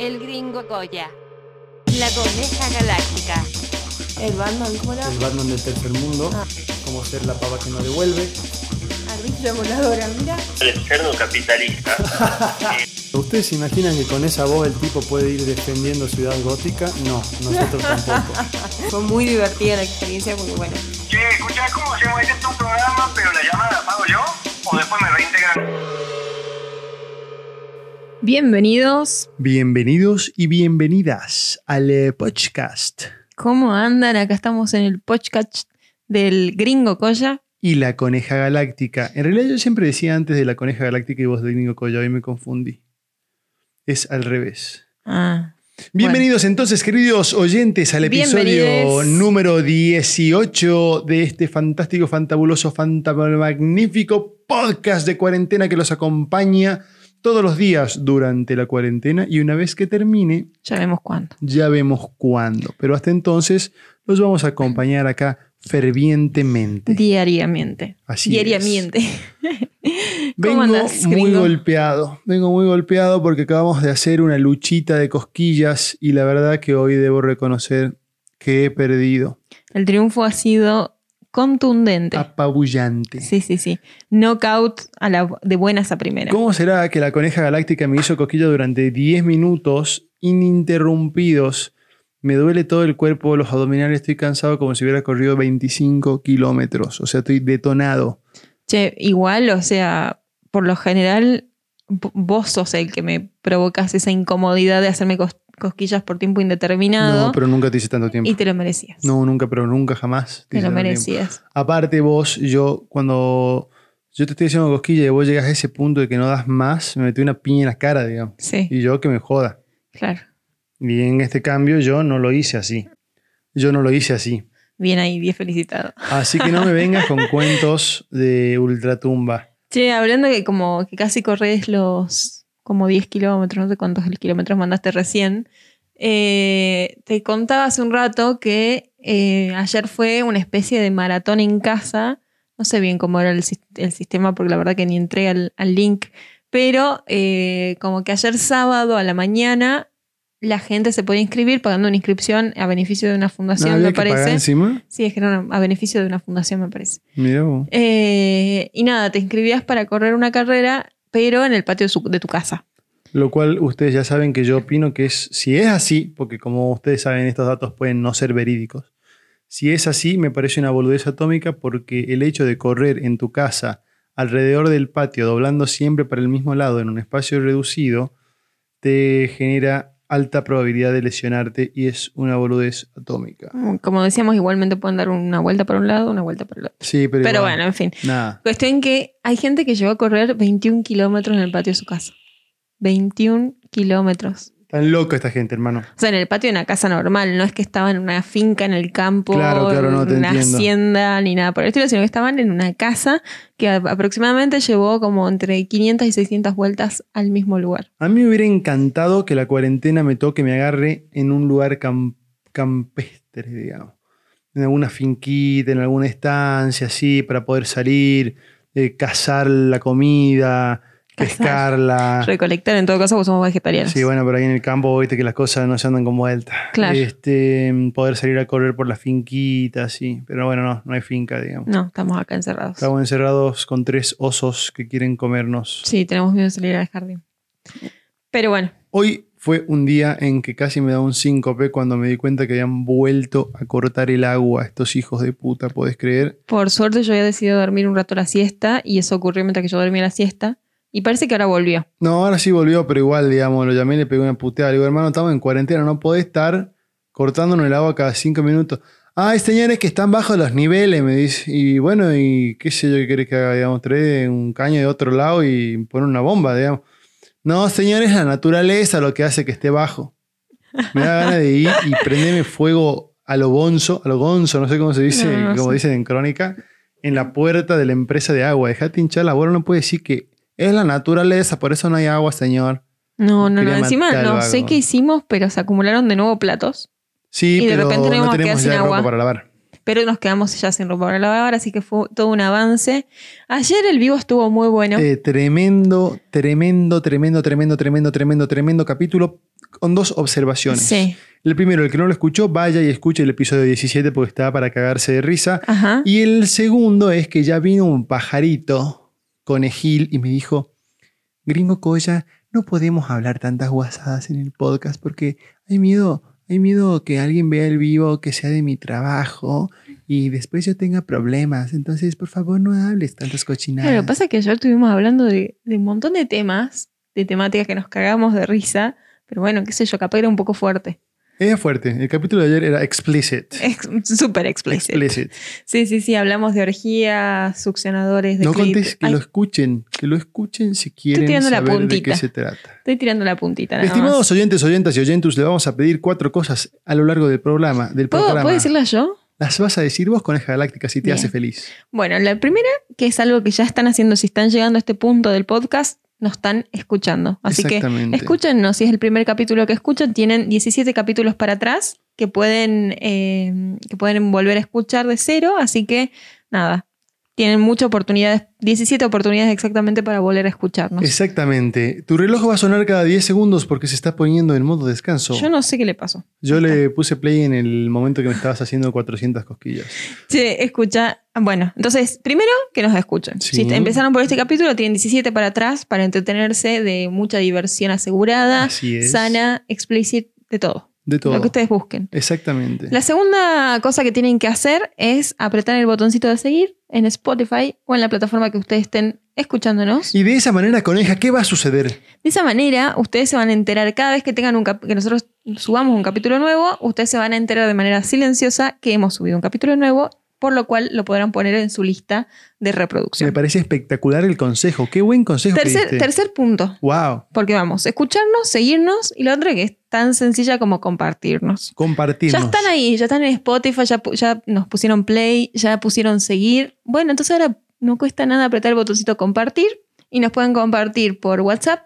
El gringo Goya. La coneja galáctica. El Batman, ¿cómo era? El Batman del tercer mundo. Ah. Como ser la pava que no devuelve. Ardilla voladora, mira. el cerdo capitalista. ¿Ustedes se imaginan que con esa voz el tipo puede ir defendiendo Ciudad Gótica? No, nosotros tampoco. Fue muy divertida la experiencia porque bueno. Che, escuchá, ¿cómo se llama? Es un programa, pero la llamada la pago yo o después me reintegran. Bienvenidos. Bienvenidos y bienvenidas al eh, podcast ¿Cómo andan? Acá estamos en el podcast del gringo Coya. y la coneja galáctica. En realidad yo siempre decía antes de la coneja galáctica y vos de Nico Coya, hoy me confundí. Es al revés. Ah. Bienvenidos entonces, queridos oyentes, al episodio número 18 de este fantástico, fantabuloso, fantamagnífico podcast de cuarentena que los acompaña todos los días durante la cuarentena y una vez que termine, Ya vemos cuándo. ya vemos cuándo. Pero hasta entonces los vamos a acompañar acá fervientemente. Diariamente. Así Diariamente. Vengo ¿Cómo andas, muy golpeado, vengo muy golpeado porque acabamos de hacer una luchita de cosquillas y la verdad que hoy debo reconocer que he perdido. El triunfo ha sido contundente. Apabullante. Sí, sí, sí. Knockout a la, de buenas a primera. ¿Cómo será que la coneja galáctica me hizo cosquillas durante 10 minutos ininterrumpidos? Me duele todo el cuerpo, los abdominales, estoy cansado como si hubiera corrido 25 kilómetros. O sea, estoy detonado. Che, igual, o sea, por lo general, vos sos el que me provocas esa incomodidad de hacerme cosquillas por tiempo indeterminado No, pero nunca te hice tanto tiempo. y te lo merecías. No, nunca, pero nunca jamás. te lo tiempo. merecías. Aparte vos, yo cuando yo te estoy haciendo cosquilla y vos llegas a ese punto de que no das más, me metí una piña en la cara, digamos. Sí, Y yo que me joda. claro. Y en este cambio yo no lo hice así. Yo no lo hice así. Bien ahí, bien felicitado. Así que no me vengas con cuentos de ultratumba. Che, hablando que como que casi corres los como 10 kilómetros, no sé cuántos kilómetros mandaste recién, eh, te contaba hace un rato que eh, ayer fue una especie de maratón en casa. No sé bien cómo era el, sis- el sistema porque la verdad que ni entré al, al link, pero eh, como que ayer sábado a la mañana la gente se podía inscribir pagando una inscripción a beneficio de una ¿No fundación, había me que pagar parece. encima? Sí, es que era una- a beneficio de una fundación, me parece. Mira vos. Eh, y nada, te inscribías para correr una carrera, pero en el patio de, tu casa. Lo cual ustedes ya saben que yo opino que es, si es así, porque como ustedes saben estos datos pueden no ser verídicos, si es así me parece una boludez atómica porque el hecho de correr en tu casa alrededor del patio, doblando siempre para el mismo lado en un espacio reducido, te genera alta probabilidad de lesionarte y es una boludez atómica. Como decíamos, igualmente pueden dar una vuelta para un lado, una vuelta para el otro. Sí, pero, Pero igual, bueno, en fin. Nada. Cuestión que hay gente que llegó a correr 21 kilómetros en el patio de su casa. 21 kilómetros. Tan loca esta gente, hermano. O sea, en el patio de una casa normal, no es que estaban en una finca en el campo, Claro, claro, no, en una entiendo. hacienda, ni nada por el estilo, sino que estaban en una casa que aproximadamente llevó como entre 500 y 600 vueltas al mismo lugar. A mí me hubiera encantado que la cuarentena me toque, me agarre en un lugar cam- campestre, digamos. En alguna finquita, en alguna estancia, así, para poder salir, eh, cazar la comida. Pescarla. Recolectar en todo caso, porque somos vegetarianos. Sí, bueno, pero ahí en el campo, viste que las cosas no se andan con vuelta. Claro. Este, poder salir a correr por la finquita, sí. Pero bueno, no, no hay finca, digamos. No, estamos acá encerrados. Estamos encerrados con tres osos que quieren comernos. Sí, tenemos miedo de salir al jardín. Pero bueno, Hoy fue un día en que casi me da un síncope cuando me di cuenta que habían vuelto a cortar el agua estos hijos de puta, ¿podés creer? por suerte yo había decidido dormir un rato la siesta y eso ocurrió mientras que yo dormía la siesta. Y parece que ahora volvió. No, ahora sí volvió, pero igual, digamos, lo llamé y le pegué una puteada. Le digo, hermano, estamos en cuarentena, no podés estar cortándonos el agua cada cinco minutos. Ay, señores, que están bajos los niveles, me dice. Y bueno, y qué sé yo qué querés que haga, digamos, trae un caño de otro lado y poner una bomba, digamos. No, señores, la naturaleza lo que hace que esté bajo. Me da ganas de ir y prendeme fuego a lo bonzo, a lo gonzo, no sé cómo se dice, No, no como sé. dicen en crónica, en la puerta de la empresa de agua. Dejate hinchar la bola, no puede decir que es la naturaleza, por eso no hay agua, señor. No, no, no. Encima no sé qué hicimos, pero se acumularon de nuevo platos. Sí, Y de pero repente nos no tenemos sin ya agua. ropa para lavar. pero nos quedamos ya sin ropa para lavar, así que fue todo un avance. Ayer el vivo estuvo muy bueno. Eh, tremendo, tremendo, tremendo, tremendo, tremendo, tremendo, tremendo capítulo con dos observaciones. sí. El primero, el que no lo escuchó, vaya y escuche el episodio 17 porque estaba para cagarse de risa. Ajá. Y el segundo es que ya vino un pajarito conejil y me dijo, Gringo Coya, no podemos hablar tantas guasadas en el podcast porque hay miedo, hay miedo que alguien vea el vivo que sea de mi trabajo y después yo tenga problemas. Entonces, por favor, no hables tantas cochinadas. Claro, pasa que ayer estuvimos hablando de, de un montón de temas, de temáticas que nos cagamos de risa, pero bueno, qué sé yo, capaz era un poco fuerte. Era fuerte. El capítulo de ayer era explicit. Ex- Súper explícito. Explicit. Sí, sí, sí, hablamos de orgías, succionadores de No contes que Ay, lo escuchen, que lo escuchen si quieren tirando la saber de puntita. qué se trata. Estoy tirando la puntita. nada Estimados más. oyentes, oyentas y oyentus, le vamos a pedir cuatro cosas a lo largo del programa. Del ¿Puedo, programa. ¿Puedo decirlas yo? Las vas a decir vos, Coneja Galáctica, si te Bien. hace feliz. Bueno, la primera, que es algo que ya están haciendo, si están llegando a este punto del podcast, nos están escuchando. Así que escúchennos, si es el primer capítulo que escuchan, tienen 17 capítulos para atrás que pueden, eh, que pueden volver a escuchar de cero, así que nada, tienen muchas oportunidades, 17 oportunidades exactamente para volver a escucharnos. Exactamente. Tu reloj va a sonar cada 10 segundos porque se está poniendo en modo descanso. Yo no sé qué le pasó. Yo le puse play en el momento que me estabas haciendo 400 cosquillas. Che, escucha. Bueno, entonces, primero que nos escuchen. Sí. Si empezaron por este capítulo, tienen 17 para atrás para entretenerse de mucha diversión asegurada, Así es. sana, explícita, de todo. De todo. Lo que ustedes busquen. Exactamente. La segunda cosa que tienen que hacer es apretar el botoncito de seguir en Spotify o en la plataforma que ustedes estén escuchándonos. Y de esa manera, Coneja, ¿qué va a suceder? De esa manera, ustedes se van a enterar cada vez que tengan un que nosotros subamos un capítulo nuevo, ustedes se van a enterar de manera silenciosa que hemos subido un capítulo nuevo, por lo cual lo podrán poner en su lista de Me reproducción. parece espectacular el consejo. Qué buen consejo. que Tercer, diste. tercer punto, Wow. porque vamos, escucharnos, seguirnos y la otra que es tan sencilla como compartirnos. Compartirnos. Ya están ahí, ya están en Spotify, ya nos pusieron play, ya pusieron seguir. Bueno, entonces ahora no cuesta nada apretar el botoncito compartir y nos pueden compartir por WhatsApp,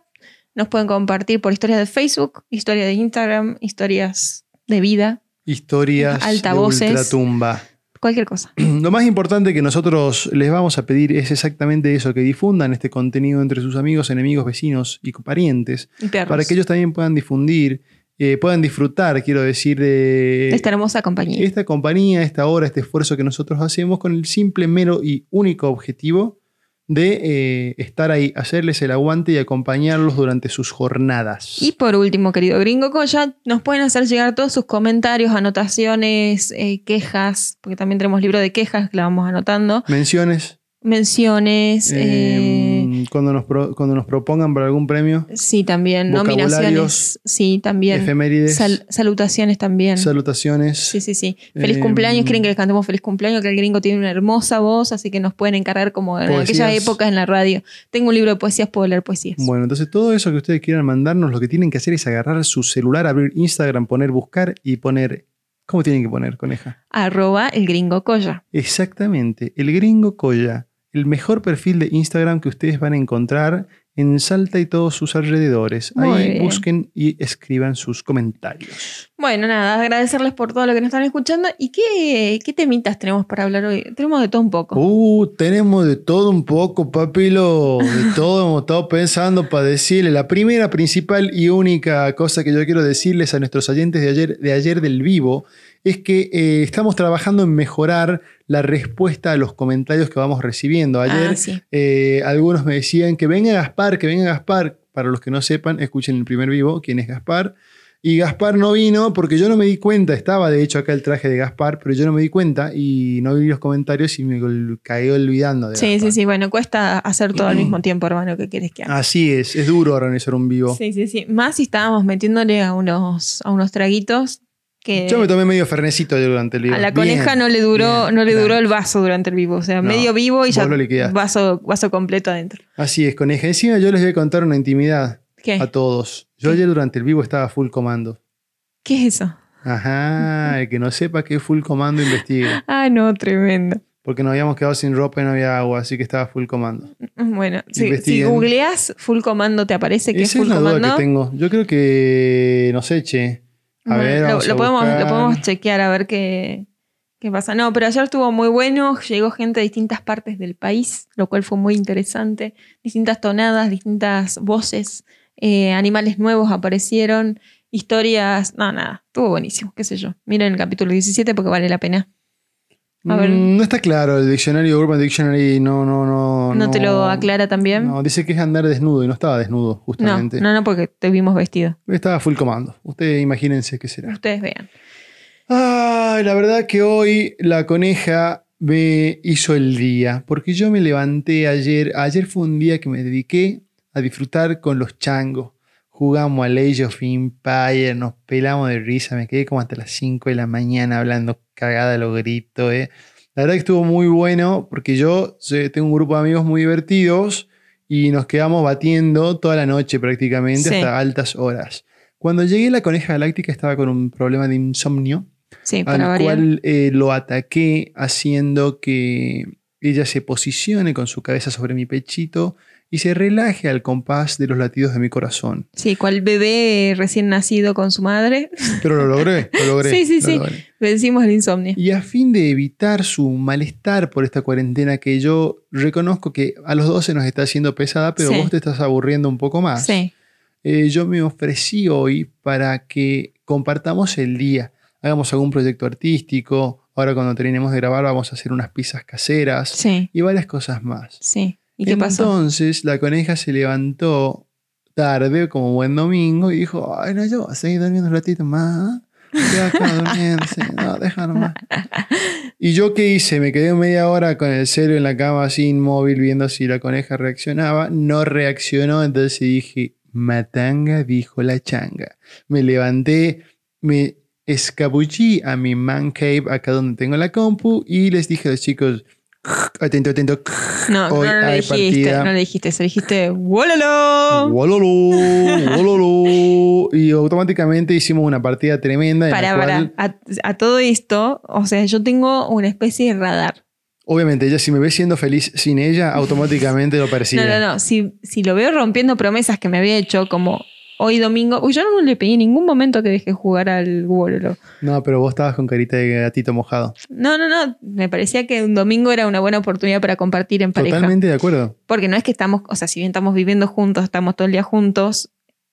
nos pueden compartir por historias de Facebook, historias de Instagram, historias de vida, Historias Altavoces. de ultratumba. Cualquier cosa. Lo más importante que nosotros les vamos a pedir es exactamente eso, que difundan este contenido entre sus amigos, enemigos, vecinos y parientes, Y para que ellos también puedan difundir, eh, puedan disfrutar, quiero decir, de de esta hermosa compañía. esta compañía, esta hora, este esfuerzo que nosotros hacemos con el simple, mero y único objetivo de eh, estar ahí, hacerles el aguante y acompañarlos durante sus jornadas. Y por último, querido gringo Coya, nos pueden hacer llegar todos sus comentarios, anotaciones, eh, quejas, porque también tenemos libro de quejas que la vamos anotando, Menciones. menciones, eh, eh, cuando, nos pro- cuando nos propongan para algún premio, sí, también, nominaciones, sí, también, efemérides, Sal- salutaciones también. salutaciones. Sí, sí, sí. Feliz Eh, cumpleaños, quieren que les cantemos feliz cumpleaños, que el gringo tiene una hermosa voz, así que nos pueden encargar como en Poesías. aquellas épocas en la radio. Tengo un libro de poesías, puedo leer poesías. Bueno, entonces todo eso que ustedes quieran mandarnos, lo que tienen que hacer es agarrar su celular, abrir Instagram, poner buscar y poner. ¿Cómo tienen que poner, coneja? Arroba el gringo Coya. Exactamente, el gringo Coya, el mejor perfil de Instagram que ustedes van a encontrar en Salta y todos sus alrededores. Muy Ahí bien. busquen y escriban sus comentarios. Bueno, nada, agradecerles por todo lo que nos están escuchando. ¿Y qué, qué temitas tenemos para hablar hoy? Tenemos de todo un poco. Uh, tenemos de todo un poco, papilo. De todo hemos estado pensando para decirle. La primera, principal y única cosa que yo quiero decirles a nuestros oyentes de ayer, de ayer del vivo es que eh, estamos trabajando en mejorar la respuesta a los comentarios que vamos recibiendo. Ayer Ah, sí. eh, algunos me decían que venga Gaspar, que venga Gaspar. Para los que no sepan, escuchen el primer vivo, quién es Gaspar. Y Gaspar no vino porque yo no me di cuenta, estaba de hecho acá el traje de Gaspar, pero yo no me di cuenta y no vi los comentarios y me caí olvidando de Sí, Gaspar. sí, sí. Bueno, cuesta hacer todo al mismo tiempo, hermano. ¿Qué quieres que haga? Así es, es duro organizar un vivo. Sí, sí, sí. Más si estábamos metiéndole a unos, a unos traguitos que Yo me tomé medio fernecito durante el vivo. a la Bien, coneja no le duró, bien, no le claro. duró el vaso durante el vivo. O sea, No, medio vivo y ya vaso, vaso completo adentro. Así es, coneja. Encima yo les voy a contar una intimidad ¿Qué? a todos. Yo ¿Qué? ayer durante el vivo estaba full comando. ¿Qué es eso? Ajá, el que no sepa qué es full comando investiga. Ah, no, tremendo. Porque nos habíamos quedado sin ropa y no había agua, así que estaba full comando. Bueno, si, si googleas full comando, ¿te aparece que es Esa es full la duda comando? que tengo. Yo creo que, no sé, che. A Bueno, ver, lo, podemos, lo podemos chequear a ver qué, ¿Qué pasa? No, pero ayer estuvo muy bueno. Llegó gente de distintas partes del país, lo cual fue muy interesante. Distintas tonadas, distintas voces. eh, animales nuevos aparecieron. Historias. No, nada. Estuvo buenísimo, qué sé yo. Miren el capítulo 17 porque vale la pena. A ver. Mm, No está claro, el diccionario Urban Dictionary no, no, no. ¿No te lo aclara también? No, dice que es andar desnudo y no estaba desnudo, No, justamente. no, no, porque te vimos vestido. Estaba full comando. Ustedes imagínense qué será. Ustedes vean. Ay, la verdad que hoy la coneja me hizo el día, porque yo me levanté ayer, ayer fue un día que me dediqué a disfrutar con los changos. Jugamos a Age of Empire, nos pelamos de risa, me quedé como hasta las 5 de la mañana hablando cagada a los gritos. eh. La verdad que estuvo muy bueno, porque yo eh, tengo un grupo de amigos muy divertidos y nos quedamos batiendo toda la noche prácticamente Sí. hasta altas horas. Cuando llegué la coneja galáctica estaba con un problema de insomnio Sí, al variar. cual eh, lo ataqué haciendo que ella se posicione con su cabeza sobre mi pechito y se relaje al compás de los latidos de mi corazón. Sí, cual bebé recién nacido con su madre. Pero lo logré, lo logré. Sí, sí, lo sí. logré. Vencimos el insomnio. Y a fin de evitar su malestar por esta cuarentena que yo reconozco que a los dos se nos está haciendo pesada, pero Sí. vos te estás aburriendo un poco más. Sí, eh, yo me ofrecí hoy para que compartamos el día, hagamos algún proyecto artístico. Ahora cuando terminemos de grabar vamos a hacer unas pizzas caseras sí, y varias cosas más. sí. ¿Y? Entonces la coneja se levantó tarde, como buen domingo, y dijo, ay no, yo voy a seguir durmiendo un ratito más. Acá durmiendo, no, deja nomás. Y yo qué hice, me quedé media hora con el celo en la cama así inmóvil viendo si la coneja reaccionaba. No reaccionó, entonces dije, matanga, dijo la changa. Me levanté, me escabullí a mi man cave acá donde tengo la compu y les dije a los chicos, atento, atento, No, hoy no, le hay dijiste, partida. no le dijiste le dijiste ¡Wololo! Wololó, wololó. Y automáticamente hicimos una partida tremenda. en la Para, para. cual, A, a todo esto, o sea, yo tengo una especie de radar. Obviamente, ella, si me ve siendo feliz sin ella, automáticamente lo percibe. No, no, no. Si, si lo veo rompiendo promesas que me había hecho, como hoy domingo, uy, yo no le pedí en ningún momento que deje jugar al Wololo. No, pero vos estabas con carita de gatito mojado. No, no, no. Me parecía que un domingo era una buena oportunidad para compartir en pareja. Totalmente de acuerdo. Porque no es que estamos, o sea, si bien estamos viviendo juntos, estamos todo el día juntos,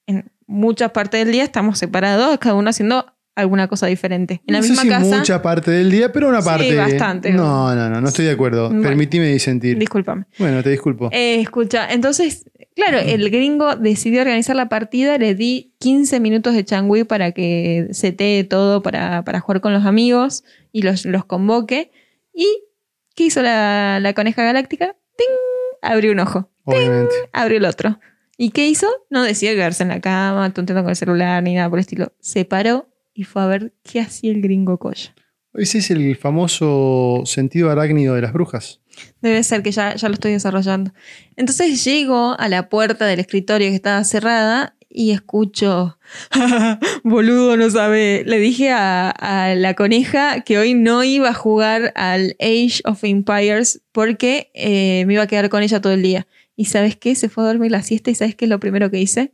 en muchas partes del día estamos separados, cada uno haciendo alguna cosa diferente. En la no misma sé si casa. mucha parte del día, pero una Sí, parte. bastante. No, no, no, no estoy de acuerdo. Bueno. Permitime disentir. Discúlpame. Bueno, te disculpo. Eh, escucha, entonces, claro, el gringo decidió organizar la partida, le di 15 minutos de changui para que setee todo para, para jugar con los amigos y los, los convoque. ¿Y qué hizo la, la coneja galáctica? ¡Ting! Abrió un ojo, Obviamente. abrió el otro. ¿Y qué hizo? No decidió quedarse en la cama, tonteando con el celular ni nada por el estilo. Se paró y fue a ver qué hacía el gringo Coya. Ese es el famoso sentido arácnido de las brujas. Debe ser que ya, ya lo estoy desarrollando. Entonces llego a la puerta del escritorio que estaba cerrada y escucho, boludo, no sabe. Le dije a, a la coneja que hoy no iba a jugar al Age of Empires porque eh, me iba a quedar con ella todo el día. ¿Y sabes qué? Se fue a dormir la siesta y ¿sabes qué es lo primero que hice?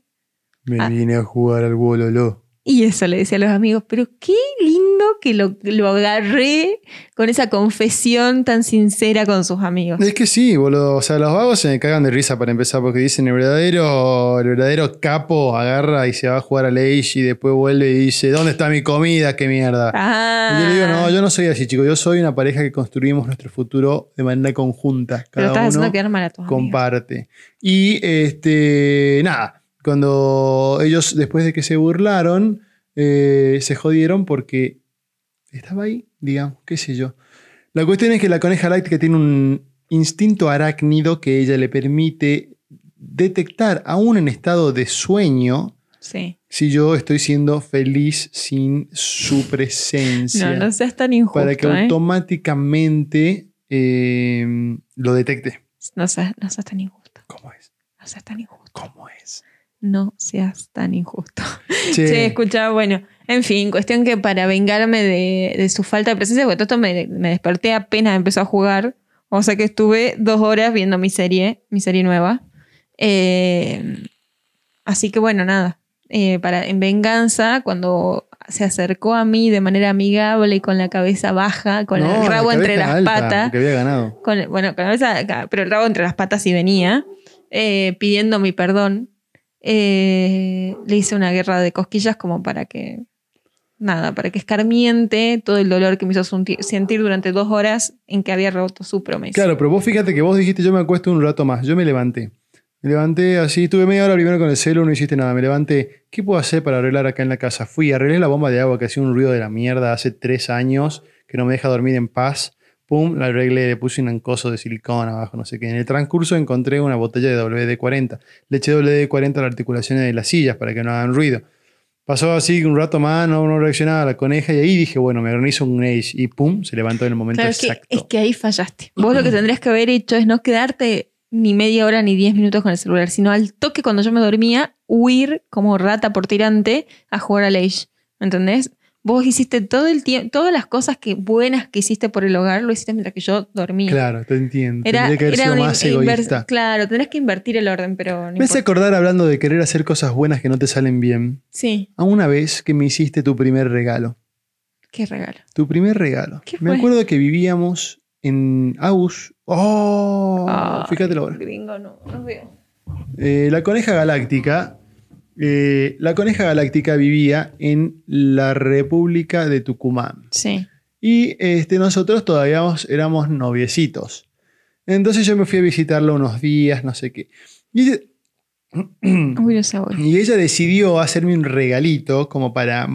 Me Ah. vine a jugar al bololó. Y eso le decía a los amigos, pero qué lindo que lo, lo agarré con esa confesión tan sincera con sus amigos. Es que sí, boludo. O sea, los vagos se me cagan de risa para empezar, porque dicen el verdadero, el verdadero capo agarra y se va a jugar al Age y después vuelve y dice, ¿dónde está mi comida? ¡Qué mierda! Ah, Y yo le digo, no, yo no soy así, chicos. Yo soy una pareja que construimos nuestro futuro de manera conjunta. Pero Cada estás uno haciendo quedar mal a tus amigos. comparte. Y este, nada, cuando ellos, después de que se burlaron, eh, se jodieron porque estaba ahí, digamos, qué sé yo. La cuestión es que la coneja láctica tiene un instinto arácnido que ella le permite detectar, aún en estado de sueño, Sí. si yo estoy siendo feliz sin su presencia. No, no seas tan injusto. para que ¿eh? automáticamente eh, lo detecte. no, seas, no seas tan injusto. ¿Cómo es? No seas tan injusto. ¿Cómo es? No seas tan injusto. Che, Che, escucha, bueno, en fin, cuestión que para vengarme de, de su falta de presencia, porque todo esto me, me desperté apenas empezó a jugar. O sea que estuve dos horas viendo mi serie, mi serie nueva. Eh, así que bueno, nada. Eh, para, en venganza, cuando se acercó a mí de manera amigable y con la cabeza baja, con No, el la rabo entre las alta, patas. Que había ganado. con- bueno, con la cabeza, pero el rabo entre las patas y venía, eh, pidiendo mi perdón. Eh, le hice una guerra de cosquillas como para que, nada, para que escarmiente todo el dolor que me hizo sentir durante dos horas en que había roto su promesa. Claro, pero vos fíjate que vos dijiste yo me acuesto un rato más. Yo me levanté. Me levanté así, estuve media hora primero con el celu, no hiciste nada. Me levanté. ¿Qué puedo hacer para arreglar acá en la casa? Fui, arreglé la bomba de agua que hacía un ruido de la mierda hace tres años, que no me deja dormir en paz. Pum, la arreglé, le puse un coso de silicón abajo, no sé qué. En el transcurso encontré una botella de WD-40. Le eché WD-40 a las articulaciones de las sillas para que no hagan ruido. Pasó así un rato más, no, no reaccionaba la coneja y ahí dije, bueno, me organizo un age y pum, se levantó en el momento Claro, es que, exacto. es que ahí fallaste. Vos lo que tendrías que haber hecho es no quedarte ni media hora ni diez minutos con el celular, sino al toque cuando yo me dormía, huir como rata por tirante a jugar al Age. ¿Me entendés? Vos hiciste todo el tiempo, todas las cosas que, buenas que hiciste por el hogar, lo hiciste mientras que yo dormía. Claro, te entiendo. Era, Tendría que haber era sido una más egoísta. Claro, tenés que invertir el orden, pero no Me hace acordar hablando de querer hacer cosas buenas que no te salen bien. Sí, A una vez que me hiciste tu primer regalo. qué regalo. Tu primer regalo. ¿Qué Me fue? acuerdo que vivíamos en Aus. ¡Oh! Ay, Fíjate ahora. Gringo, no, no veo. Eh, la coneja galáctica. Eh, la coneja galáctica vivía en la República de Tucumán. Sí. Y este, nosotros todavía éramos noviecitos. Entonces yo me fui a visitarla unos días, no sé qué. Y Uy, ella decidió hacerme un regalito como para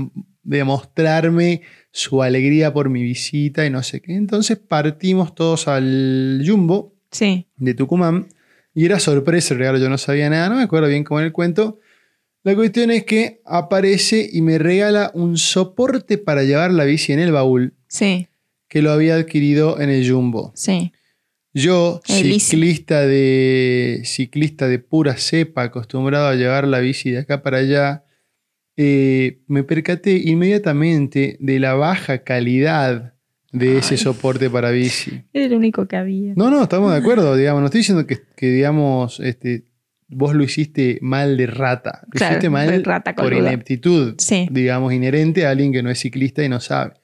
demostrarme su alegría por mi visita y no sé qué. Entonces partimos todos al Jumbo Sí. de Tucumán y era sorpresa el regalo, yo no sabía nada, no me acuerdo bien cómo era el cuento. La cuestión es que aparece y me regala un soporte para llevar la bici en el baúl Sí, que lo había adquirido en el Jumbo. sí. Yo, El ciclista de, ciclista de pura cepa, acostumbrado a llevar la bici de acá para allá, eh, me percaté inmediatamente de la baja calidad de ese Ay. soporte para bici. Era el único que había. No, no, estamos de acuerdo, digamos. No estoy diciendo que, que, digamos, este, vos lo hiciste mal de rata. Lo Claro, hiciste mal de rata por ineptitud, Sí. digamos, inherente a alguien que no es ciclista y no sabe.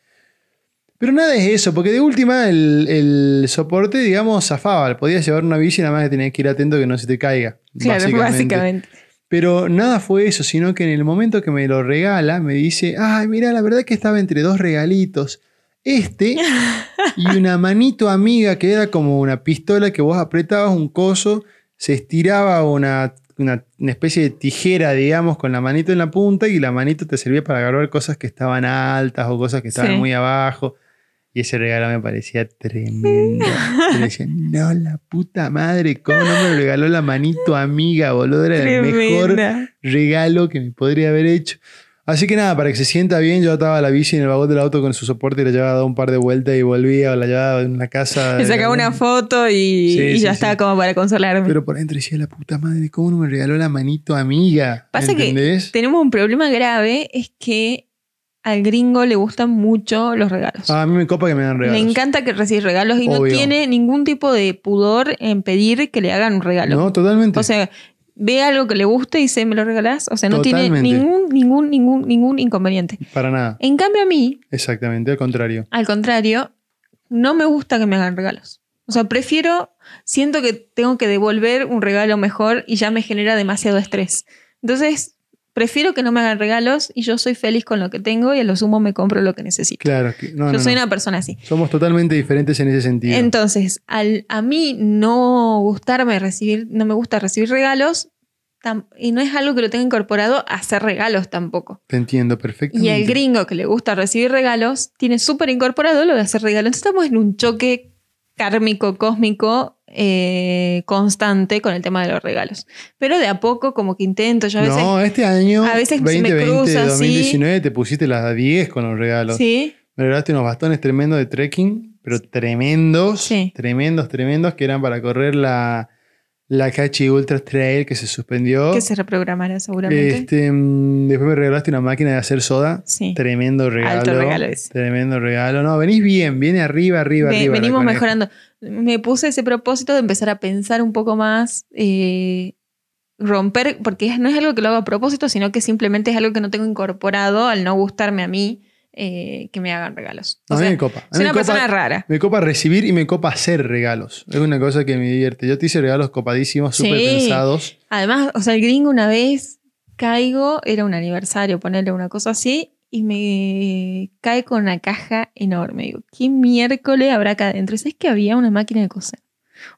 Pero nada es eso, porque de última el, el soporte, digamos, zafaba. Podías llevar una bici, nada más que tenías que ir atento que no se te caiga. Claro, básicamente. Pero nada fue eso, sino que en el momento que me lo regala, me dice, ay, mira, la verdad que estaba entre dos regalitos. Este y una manito amiga que era como una pistola que vos apretabas un coso, se estiraba una, una, una especie de tijera, digamos, con la manito en la punta y la manito te servía para agarrar cosas que estaban altas o cosas que estaban Sí. muy abajo. Y ese regalo me parecía tremendo. Yo decía, no, la puta madre, ¿cómo no me regaló la manito amiga, boludo? Era el mejor regalo que me podría haber hecho. Así que nada, para que se sienta bien, yo ataba la bici en el vagón del auto con su soporte y la llevaba a dar un par de vueltas y volvía o la llevaba en una casa. Le sacaba una foto y, Sí, y sí, ya sí. estaba como para consolarme. Pero por dentro decía, la puta madre, ¿cómo no me regaló la manito amiga? Pasa que ¿Entendés? tenemos un problema grave, es que al gringo le gustan mucho los regalos. Ah, a mí me copa que me dan regalos. Le encanta que recibir regalos y no tiene ningún tipo de pudor en pedir que le hagan un regalo. No, totalmente. O sea, ve algo que le guste y dice, ¿me lo regalás? O sea, no Totalmente. tiene ningún, ningún, ningún, ningún inconveniente. Para nada. En cambio, a mí, Exactamente, al contrario. al contrario, no me gusta que me hagan regalos. O sea, prefiero, siento que tengo que devolver un regalo mejor y ya me genera demasiado estrés. Entonces, prefiero que no me hagan regalos y yo soy feliz con lo que tengo y a lo sumo me compro lo que necesito. Claro. no, yo no, soy no. una persona así. Somos totalmente diferentes en ese sentido. Entonces, al, a mí no gustarme recibir, no me gusta recibir regalos tam- y no es algo que lo tenga incorporado a hacer regalos tampoco. Te entiendo Y perfectamente. el gringo que le gusta recibir regalos tiene súper incorporado lo de hacer regalos. Entonces estamos en un choque kármico, cósmico, eh, constante con el tema de los regalos. Pero de a poco como que intento, yo a veces... no, este año, a veces me 2020, cruza así. 2019, te pusiste las 10 con los regalos. Sí, Me regalaste unos bastones tremendos de trekking, pero tremendos, Sí. tremendos, tremendos, que eran para correr la, la Cachi Ultra Trail que se suspendió. que se reprogramará seguramente. Este, mm, después me regalaste una máquina de hacer soda. Sí. Tremendo regalo. Alto regalo ese. Tremendo regalo. No, venís bien, viene arriba, arriba, arriba. venimos mejorando. Me puse ese propósito de empezar a pensar un poco más eh, romper, porque no es algo que lo hago a propósito, sino que simplemente es algo que no tengo incorporado al no gustarme a mí eh, que me hagan regalos. O A mí sea, me copa. Soy una copa- persona rara. Me copa recibir y me copa hacer regalos. Es una cosa que me divierte. Yo te hice regalos copadísimos, Sí. súper pensados. Además, o sea, el gringo una vez caigo, era un aniversario, ponerle una cosa así, y me cae con una caja enorme. Digo, ¿qué miércoles habrá acá adentro? Sabes que había una máquina de coser.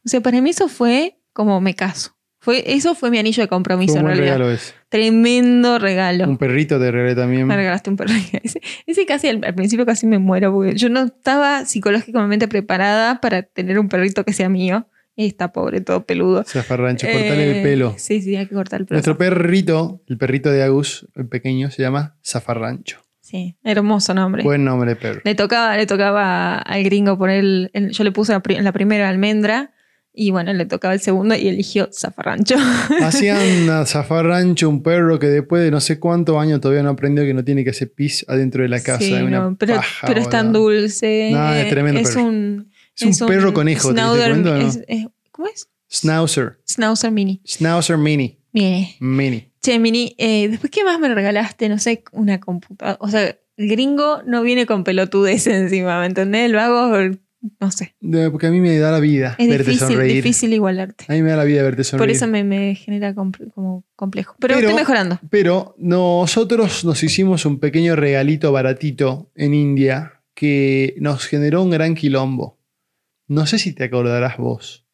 O sea, para mí eso fue como me caso. Fue, eso fue mi anillo de compromiso Fue un en buen realidad. regalo ese. Tremendo regalo. Un perrito te regalé también. Me regalaste un perro. Ese, ese casi al, al principio casi me muero porque yo no estaba psicológicamente preparada para tener un perrito que sea mío. Está pobre, todo peludo. Zafarrancho, cortale Eh, el pelo. Sí, sí, hay que cortar el pelo. Nuestro perrito, el perrito de Agus, el pequeño, se llama Zafarrancho. Sí, hermoso nombre. Buen nombre de perro. Le tocaba, le tocaba al gringo poner el, yo le puse la primera almendra y bueno, le tocaba el segundo y eligió zafarrancho. Hacían a Zafarrancho un perro que después de no sé cuántos años todavía no aprendió que no tiene que hacer pis adentro de la casa. Sí, Es no, pero, paja, pero es tan dulce. No, es tremendo es perro. un, Es un perro conejo, ¿te cuenta o no? es- es- ¿Cómo es? Schnauzer. Schnauzer mini. Schnauzer Mini. Mire. Mini. Che, Mini, eh, después, ¿qué más me regalaste? No sé, una computadora. O sea, el gringo no viene con pelotudez encima, ¿me entendés? Lo hago, no sé. De- Porque a mí me da la vida Es verte difícil, sonreír. difícil igualarte. A mí me da la vida verte sonreír. Por eso me, me genera compl- como complejo. Pero, Pero- estoy mejorando. Pero nosotros nos hicimos un pequeño regalito baratito en India que nos generó un gran quilombo. No sé si te acordarás vos,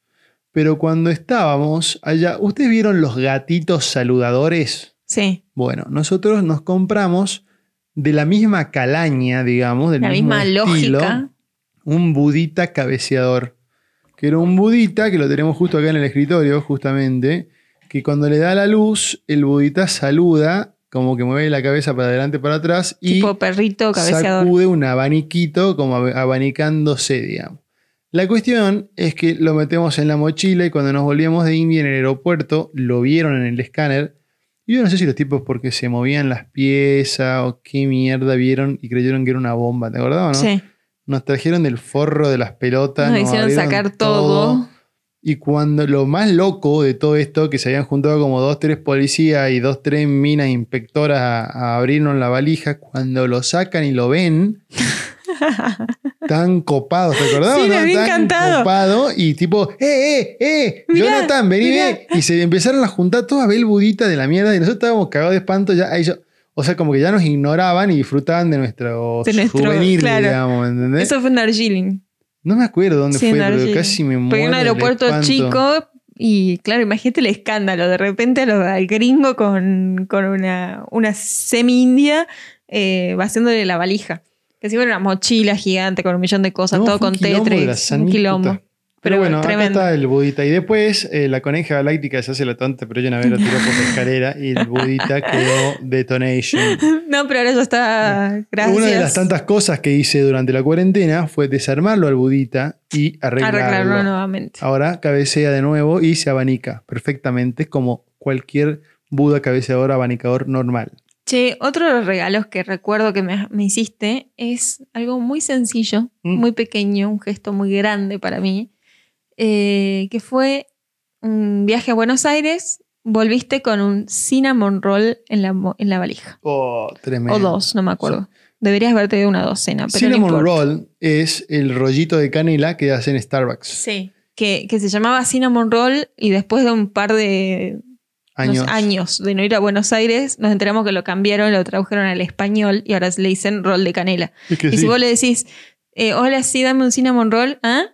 pero cuando estábamos allá, ¿ustedes vieron los gatitos saludadores? Sí, Bueno, nosotros nos compramos de la misma calaña, digamos, del la mismo misma estilo, lógica. Un budita cabeceador. Que era un budita que lo tenemos justo acá en el escritorio, justamente. Que cuando le da la luz, el budita saluda, como que mueve la cabeza para adelante, para atrás. Y Tipo perrito cabeceador. sacude un abaniquito, como ab- abanicándose, digamos. La cuestión es que lo metemos en la mochila y cuando nos volvíamos de India en el aeropuerto, lo vieron en el escáner. Y yo no sé si los tipos porque se movían las piezas o qué mierda vieron y creyeron que era una bomba, ¿te acordás o no? Sí, Nos trajeron del forro de las pelotas. nos hicieron abrieron sacar todo. Y cuando lo más loco de todo esto, que se habían juntado como dos, tres policías y dos, tres minas inspectoras a, a abrirnos la valija, cuando lo sacan y lo ven, tan copados, ¿te acordás? Sí, no? Tan encantado. copado y tipo, ¡eh, eh, eh! Mirá, Jonathan, vení, mirá. Y se empezaron a juntar todos a ver el budita de la mierda y nosotros estábamos cagados de espanto ya. ahí yo- o sea, como que ya nos ignoraban y disfrutaban de nuestro, De nuestro- juvenil, claro. digamos, ¿me entendés? Eso fue en Darjeeling. No me acuerdo dónde Sí, fue, pero casi me muero. Fue en un aeropuerto chico y claro, imagínate el escándalo. De repente al gringo con, con una, una semi-india eh, vaciándole la valija. Que si fuera una mochila gigante con un millón de cosas, No, todo con Tetris. Un quilombo. Pero, Pero bueno, acá tremendo. está el budita. Y después eh, la coneja galáctica se hace la tonta, pero yo una vez lo tiró por la escalera y el budita quedó detonation. No, pero ahora ya está. Gracias. Una de las tantas cosas que hice durante la cuarentena fue desarmarlo al budita y arreglarlo. Arreglarlo nuevamente. Ahora cabecea de nuevo y se abanica perfectamente como cualquier Buda cabeceador abanicador normal. Che, otro de los regalos que recuerdo que me, me hiciste es algo muy sencillo, Mm. muy pequeño, un gesto muy grande para mí, eh, que fue un viaje a Buenos Aires, volviste con un cinnamon roll en la, en la valija. Oh, tremendo. O dos, no me acuerdo. Deberías haberte dado una docena, pero Cinnamon roll es el rollito de canela que hacen en Starbucks. Sí. Que, que se llamaba cinnamon roll y después de un par de Años. años de no ir a Buenos Aires, nos enteramos que lo cambiaron, lo tradujeron al español y ahora le dicen roll de canela. Es que Y sí. si vos le decís, eh, hola, sí, dame un cinnamon roll, ¿ah?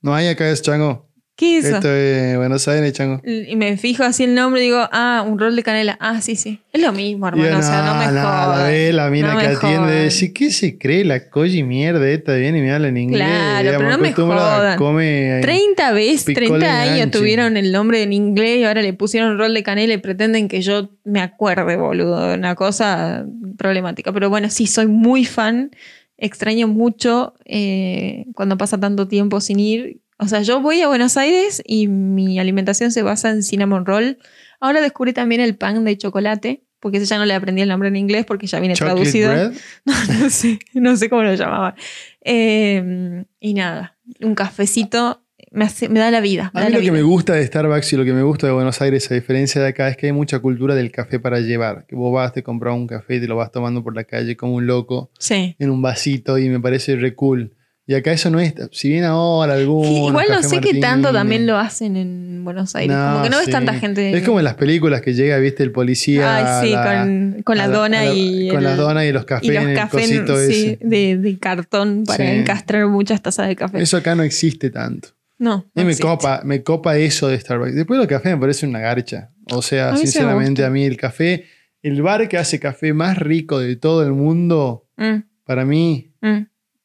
No hay acá es chango. ¿Qué es eso? Esto es Buenos Aires, chango. Y me fijo así el nombre y digo, ah, un roll de canela. Ah, sí, sí. Es lo mismo, hermano. Yo, o sea, no me la jodas. ve, la mina No que atiende dice, ¿qué se cree la colla mierda esta? Viene y me habla en inglés. Claro, pero no me jodan. Come, 30 veces, Piccolo 30 y años Nanchi. tuvieron el nombre en inglés y ahora le pusieron rol de canela y pretenden que yo me acuerde, boludo. Una cosa problemática. Pero bueno, sí, soy muy fan. Extraño mucho eh, cuando pasa tanto tiempo sin ir. O sea, yo voy a Buenos Aires y mi alimentación se basa en cinnamon roll. Ahora descubrí también el pan de chocolate, porque ese ya no le aprendí el nombre en inglés porque ya viene chocolate traducido. bread. No, no sé, no sé cómo lo llamaban. Eh, y nada, un cafecito me, hace, me da la vida. Me A mí lo que me vida. gusta de Starbucks y lo que me gusta de Buenos Aires, a diferencia de acá, es que hay mucha cultura del café para llevar. Que vos vas, te compras un café y te lo vas tomando por la calle como un loco, Sí. en un vasito, y me parece re cool. Y acá eso no es. Si bien ahora algún. Que igual no sé qué tanto también lo hacen en Buenos Aires. como que no ves sí. tanta gente. Es como en las películas que llega, viste, el policía. Ay, sí, la- con, con la dona la- y. Con el- las donas y los cafés y los en el cafés cosito sí, ese. de, de cartón para Sí. encastrar muchas tazas de café. Eso acá no existe tanto. No. No mí me copa, me copa eso de Starbucks. Después el café me parece una garcha. O sea, sinceramente, a mí el café, el bar que hace café más rico de todo el mundo, Mm, para mí, mm.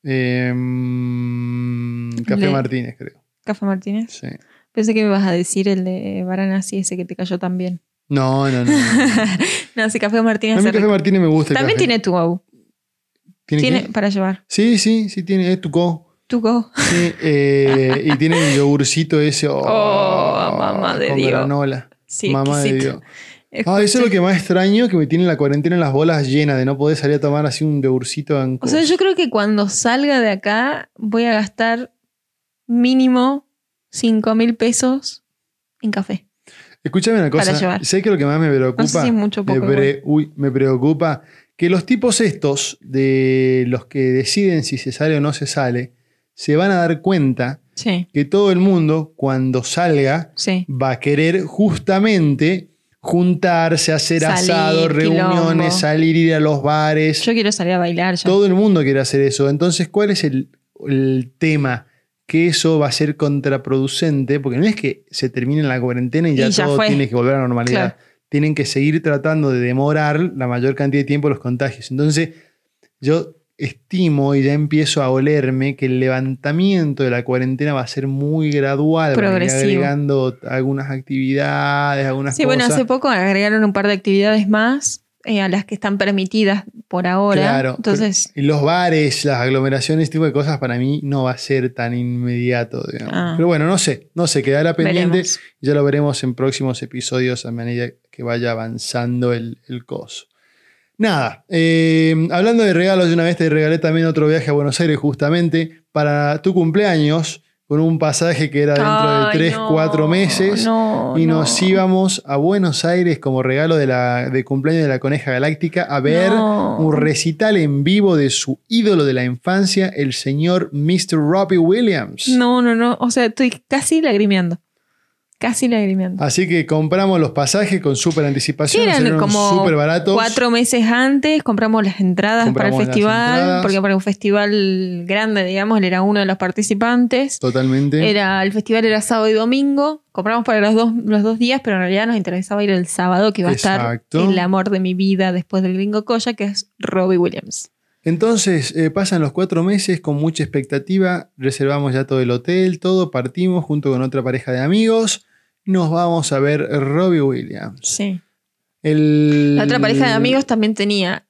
eh, mm, Café Le- Martínez, creo. Café Martínez. Sí. Pensé que me ibas a decir el de Varanasi, ese que te cayó tan bien. No, no, no. no. no, sí, Café Martínez. A mí Café rico. Martínez me gusta. el También café. tiene tu go. ¿Tiene, Tiene para llevar. Sí, sí, sí, tiene. Es tu go. Tu go. Sí, eh, y tiene el yogurcito ese. Oh, Oh, mamá de con Dios. granola. Sí, mamá de. Dios. Ah, eso es lo que más extraño, que me tiene la cuarentena en las bolas llenas, de no poder salir a tomar así un yogurcito en O sea, yo creo que cuando salga de acá voy a gastar mínimo 5 mil pesos en café. Escúchame una cosa. Sé que lo que más me preocupa. No sé si es mucho o me, poco. pre- igual. uy, me preocupa que los tipos estos, de los que deciden si se sale o no se sale, se van a dar cuenta Sí, que todo el mundo, cuando salga, sí. va a querer justamente juntarse, hacer Salir, asados, quilombo. reuniones, salir, ir a los bares. Yo quiero salir a bailar. Todo el mundo quiere hacer eso. Entonces, ¿cuál es el, el tema? Que eso va a ser contraproducente, porque no es que se termine la cuarentena y ya, Y ya todo fue. tiene que volver a la normalidad. Claro. Tienen que seguir tratando de demorar la mayor cantidad de tiempo los contagios. Entonces, yo estimo y ya empiezo a olerme que el levantamiento de la cuarentena va a ser muy gradual, agregando algunas actividades, algunas Sí, cosas. bueno, hace poco agregaron un par de actividades más eh, a las que están permitidas por ahora. Claro, Entonces, Y los bares, las aglomeraciones, este tipo de cosas para mí no va a ser tan inmediato. digamos. Ah. Pero bueno, no sé, no sé, quedará pendiente. veremos. Ya lo veremos en próximos episodios a medida que vaya avanzando el, el coso. Nada, eh, hablando de regalos, de una vez te regalé también otro viaje a Buenos Aires justamente para tu cumpleaños, con un pasaje que era dentro Ay, de 3, no, 4 meses. no, y nos no. íbamos a Buenos Aires como regalo de, la, de cumpleaños de la Coneja Galáctica a ver un recital en vivo de su ídolo de la infancia, el señor Mr. Robbie Williams. No, no, no. O sea, estoy casi lagrimeando. Casi lagrimeando. Así que compramos los pasajes con súper anticipación, Sí, eran como súper baratos. Cuatro meses antes compramos las entradas Compramos para el festival, entradas. porque para un festival grande, digamos, él era uno de los participantes. Totalmente. Era, el festival era sábado y domingo. Compramos para los dos, los dos días, pero en realidad nos interesaba ir el sábado, que iba a Exacto. estar el amor de mi vida después del Gringo Coya, que es Robbie Williams. Entonces eh, pasan los cuatro meses con mucha expectativa, reservamos ya todo el hotel, todo, partimos junto con otra pareja de amigos, nos vamos a ver Robbie Williams. Sí. El- La otra pareja de amigos también tenía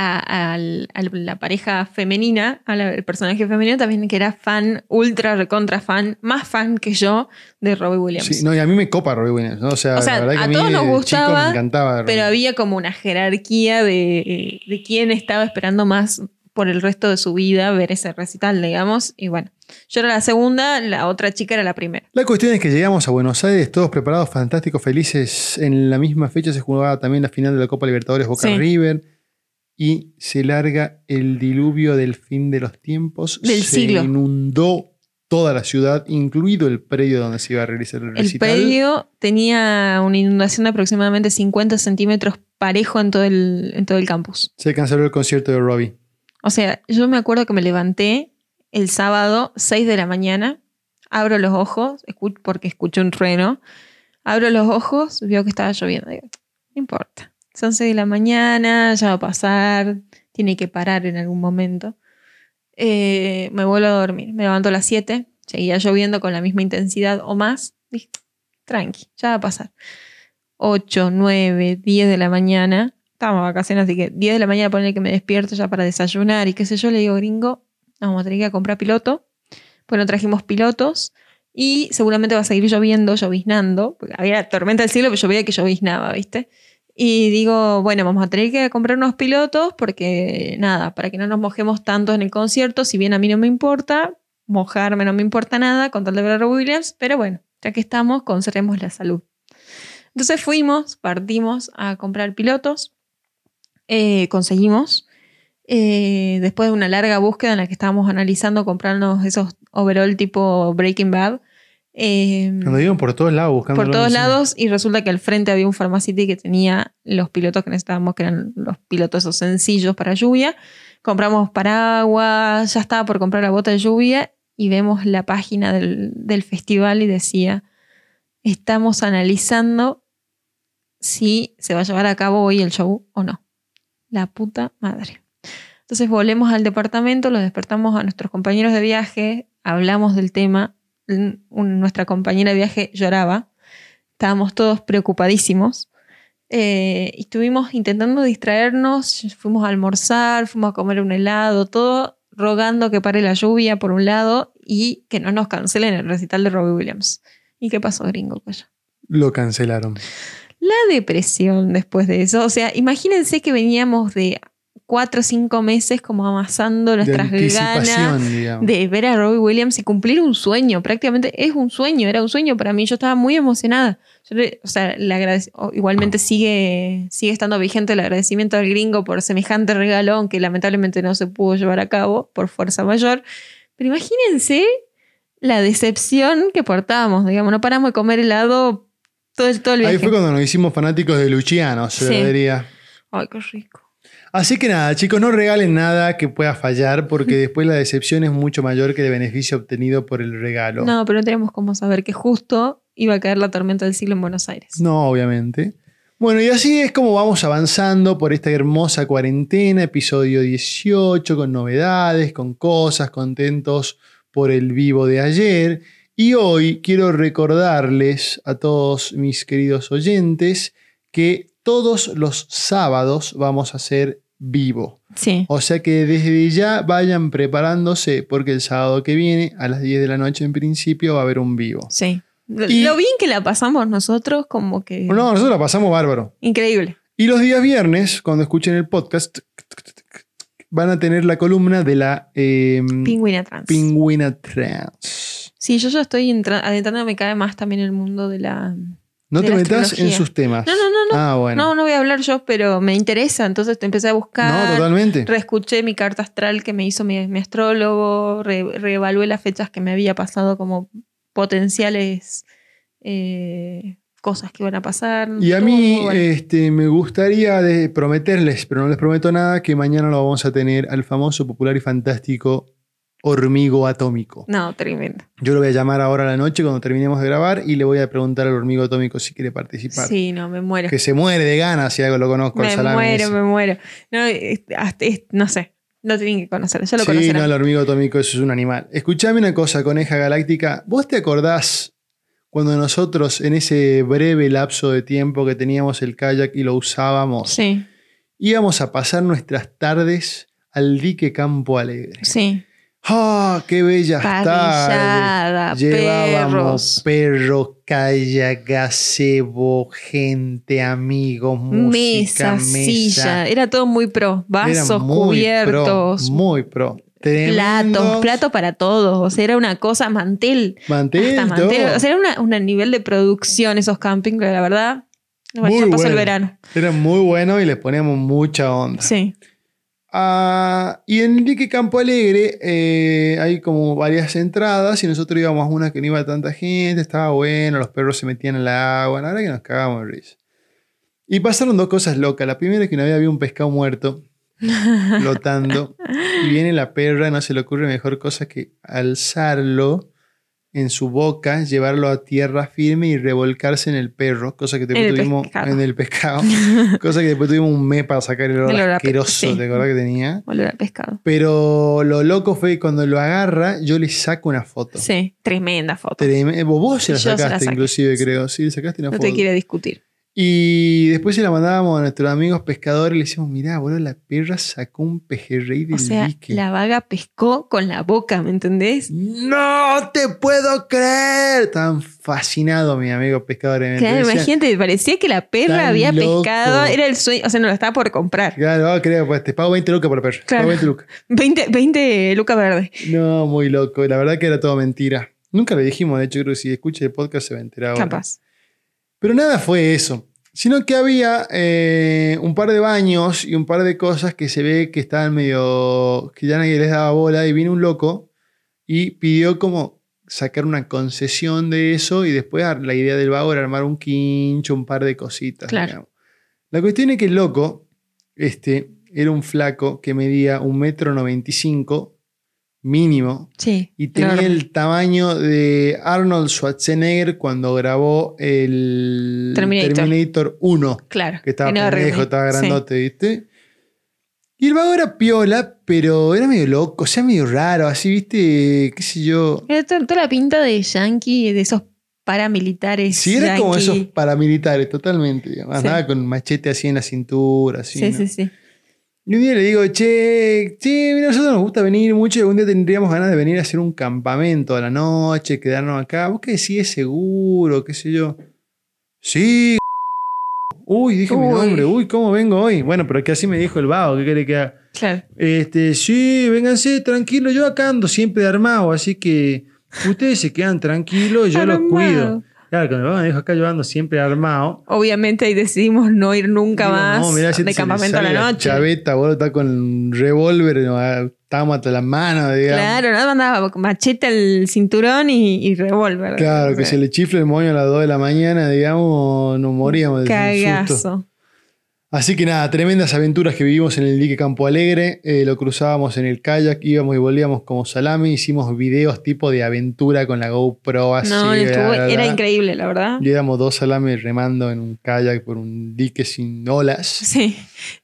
a, a la pareja femenina, al el personaje femenino también que era fan, ultra recontra fan, más fan que yo de Robbie Williams. Sí, no, y a mí me copa Robbie Williams, ¿no? O sea, O sea, la verdad que a a mí todos nos gustaba, me encantaba. Pero había como una jerarquía de, de quién estaba esperando más por el resto de su vida ver ese recital, digamos. Y bueno, yo era la segunda, la otra chica era la primera. La cuestión es que llegamos a Buenos Aires, todos preparados, fantásticos, felices. En la misma fecha se jugaba también la final de la Copa Libertadores Boca Sí. River. Y se larga el diluvio del fin de los tiempos. Del se siglo. inundó toda la ciudad, incluido el predio donde se iba a realizar el El recital. predio tenía una inundación de aproximadamente 50 centímetros parejo en todo el, en todo el campus. Se canceló el concierto de Robbie. O sea, yo me acuerdo que me levanté el sábado, 6 de la mañana, abro los ojos, porque escuché un trueno, abro los ojos, veo que estaba lloviendo. Digo, no importa, son 6 de la mañana, ya va a pasar, tiene que parar en algún momento. Eh, me vuelvo a dormir, me levanto a las 7, seguía lloviendo con la misma intensidad o más. Dije, tranqui, ya va a pasar. 8, 9, 10 de la mañana, estábamos vacaciones, así que 10 de la mañana poner que me despierto ya para desayunar y qué sé yo, le digo, gringo, vamos a tener que ir a comprar piloto. Bueno, trajimos pilotos y seguramente va a seguir lloviendo, lloviznando, había tormenta del cielo, pero yo veía que lloviznaba, ¿viste? Y digo, bueno, vamos a tener que comprar unos pilotos porque, nada, para que no nos mojemos tanto en el concierto, si bien a mí no me importa, mojarme, no me importa nada con tal de ver a Williams, pero bueno, ya que estamos, conservemos la salud. Entonces fuimos, partimos a comprar pilotos, eh, conseguimos, eh, después de una larga búsqueda en la que estábamos analizando comprarnos esos overall tipo Breaking Bad, eh, Nos iban por todos lados buscando. por todos lados y resulta que al frente había un Pharmacity que tenía los pilotos que necesitábamos, que eran los pilotos esos sencillos para lluvia. Compramos paraguas, ya estaba por comprar la bota de lluvia y vemos la página del, del festival y decía, estamos analizando si se va a llevar a cabo hoy el show o no. La puta madre. Entonces volvemos al departamento, los despertamos a nuestros compañeros de viaje, hablamos del tema, nuestra compañera de viaje lloraba, estábamos todos preocupadísimos. eh, y estuvimos intentando distraernos, fuimos a almorzar, fuimos a comer un helado, todo rogando que pare la lluvia por un lado y que no nos cancelen el recital de Robbie Williams. ¿Y qué pasó, gringo? Cuello? Lo cancelaron. La depresión después de eso. O sea, imagínense que veníamos de cuatro o cinco meses como amasando nuestras de ganas digamos. de ver a Robbie Williams y cumplir un sueño. Prácticamente es un sueño, era un sueño para mí. Yo estaba muy emocionada. Yo le- o sea, le agradec- o- igualmente sigue, sigue estando vigente el agradecimiento al gringo por semejante regalo, aunque lamentablemente no se pudo llevar a cabo por fuerza mayor. Pero imagínense la decepción que portábamos. Digamos, no paramos de comer helado todo el, todo el viaje. Ahí fue cuando nos hicimos fanáticos de Luciano, se Sí. lo diría. Ay, qué rico. Así que nada, chicos, no regalen nada que pueda fallar porque después la decepción es mucho mayor que el beneficio obtenido por el regalo. No, pero no tenemos cómo saber que justo iba a caer la tormenta del siglo en Buenos Aires. No, obviamente. Bueno, y así es como vamos avanzando por esta hermosa cuarentena, episodio 18, con novedades, con cosas, contentos por el vivo de ayer. Y hoy quiero recordarles a todos mis queridos oyentes que todos los sábados vamos a hacer vivo. Sí. O sea que desde ya vayan preparándose porque el sábado que viene, a las 10 de la noche en principio, va a haber un vivo. Sí. Lo- Y- Lo bien que la pasamos nosotros, como que. No, nosotros la pasamos bárbaro. Increíble. Y los días viernes, cuando escuchen el podcast, van a tener la columna de la eh, Pingüina trans. pingüina trans. sí, yo ya estoy adentrándome cada vez más también en el mundo de la. No te metas en sus temas. No, no, no, no. Ah, bueno. No, no voy a hablar yo, pero me interesa. Entonces te empecé a buscar. No, totalmente. Reescuché mi carta astral que me hizo mi, mi astrólogo, re- reevalué las fechas que me había pasado como potenciales eh, cosas que iban a pasar. Y a mí bueno. este, me gustaría de prometerles, pero no les prometo nada, que mañana lo vamos a tener al famoso, popular y fantástico hormigo atómico. No, tremendo. Yo lo voy a llamar ahora a la noche cuando terminemos de grabar y le voy a preguntar al hormigo atómico si quiere participar. Sí, no, me muero. Que se muere de ganas si algo lo conozco. el Me muero, ese. me muero. No, es- hasta- es- no sé. Lo tienen que conocer. Ya lo sí, conocerán. no, el hormigo atómico eso es un animal. Escuchame una cosa, coneja galáctica. ¿Vos te acordás cuando nosotros en ese breve lapso de tiempo que teníamos el kayak y lo usábamos, Sí, íbamos a pasar nuestras tardes al dique Campo Alegre? sí. ¡Ah, qué bellas Parrillada! Llevábamos perros. kayak, gazebo, gente, amigos, música, Mesa, mesa. silla. Era todo muy pro. Vasos, muy cubiertos, Pro, muy pro. platos, Tremendos plato para todos. O sea, era una cosa mantel. Mantel, mantel. O sea, era un nivel de producción esos campings, la verdad. Muy ya pasó el verano. Era muy bueno y les poníamos mucha onda. Sí. Ah, y en el dique Campo Alegre eh, hay como varias entradas y nosotros íbamos a una que no iba tanta gente, estaba bueno, los perros se metían en el agua, la verdad que nos cagábamos de risa. Y pasaron dos cosas locas. La primera es que una vez había un pescado muerto flotando y viene la perra, no se le ocurre mejor cosa que alzarlo en su boca, llevarlo a tierra firme y revolcarse en el perro, cosa que después En tuvimos pescado. en el pescado, cosa que después tuvimos un mes para sacar el olor El olor asqueroso, sí. ¿te acordás que tenía? Olor a pescado. Pero lo loco fue que cuando lo agarra, yo le saco una foto. Sí, tremenda foto. Trem- eh, Vos se la Yo se la sacaste, inclusive, creo. Sí, le sacaste una No foto. te quiero discutir. Y después se la mandábamos a nuestros amigos pescadores y le decíamos, mirá, boludo, la perra sacó un pejerrey del O sea, dique. la vaga pescó con la boca, ¿me entendés? ¡No te puedo creer! Tan fascinado mi amigo pescador. Claro, imagínate, parecía que la perra había loco. pescado, era el sueño, o sea, no lo estaba por comprar. Claro, ah, creo, pues te pago 20 lucas por la perra. Claro. Pago 20 lucas. 20, 20 lucas verde. No, muy loco. La verdad que era todo mentira. Nunca le dijimos, de hecho, creo que si escucha el podcast se va a enterar ahora. Capaz. Pero nada fue eso. Sino que había eh, un par de baños y un par de cosas que se ve que estaban medio. que ya nadie les daba bola. Y vino un loco y pidió como sacar una concesión de eso. Y después la idea del vago era armar un quincho, un par de cositas. Claro. digamos. La cuestión es que el loco, este, era un flaco que medía un metro noventa y cinco mínimo. Sí. Y tenía enorme. el tamaño de Arnold Schwarzenegger cuando grabó el Terminator. Terminator 1, Claro. que estaba pendejo, estaba Sí. grandote, ¿viste? Y el vago era piola, pero era medio loco, o sea, medio raro, así, ¿viste? ¿Qué sé yo? Era to- toda la pinta de yankee, de esos paramilitares. Sí, era como esos paramilitares, totalmente. Sí. Andaba con machete así en la cintura, así. Sí, ¿no? sí, sí. Y un día le digo, che, che, mira, a nosotros nos gusta venir mucho y algún día tendríamos ganas de venir a hacer un campamento a la noche, quedarnos acá. ¿Vos qué decís? ¿Es seguro? ¿Qué sé yo? Sí. Uy, dije mi nombre. Uy, ¿cómo vengo hoy? Bueno, pero que así me dijo el vago. ¿Qué quiere que haga? Claro. Este, sí, vénganse, tranquilo. Yo acá ando siempre armado, así que ustedes se quedan tranquilos, yo los cuido. Claro, cuando el vago me dijo acá yo ando siempre armado. Obviamente ahí decidimos no ir nunca Digo, más no, mirá, si de campamento a la noche. Chaveta, boludo, está con revólver, no, estábamos hasta las manos, digamos. Claro, nada mandaba machete al cinturón y, y revólver. Claro, que O sea, se le chifle el moño a las 2 de la mañana, digamos, nos moríamos de susto. Así que nada, tremendas aventuras que vivimos en el dique Campo Alegre. eh, lo cruzábamos en el kayak, íbamos y volvíamos como salami. Hicimos videos tipo de aventura con la GoPro así. No, estuvo- era increíble, la verdad. Y éramos dos salames remando en un kayak por un dique sin olas. Sí.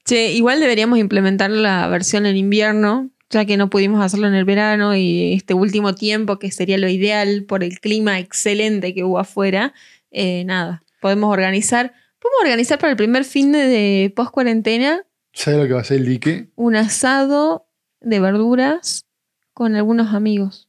Che, igual deberíamos implementar la versión en invierno, ya que no pudimos hacerlo en el verano y este último tiempo, que sería lo ideal por el clima excelente que hubo afuera. eh, nada, podemos organizar. Podemos organizar para el primer fin de, de post cuarentena ¿Sabes lo que va a ser el dique? un asado de verduras con algunos amigos.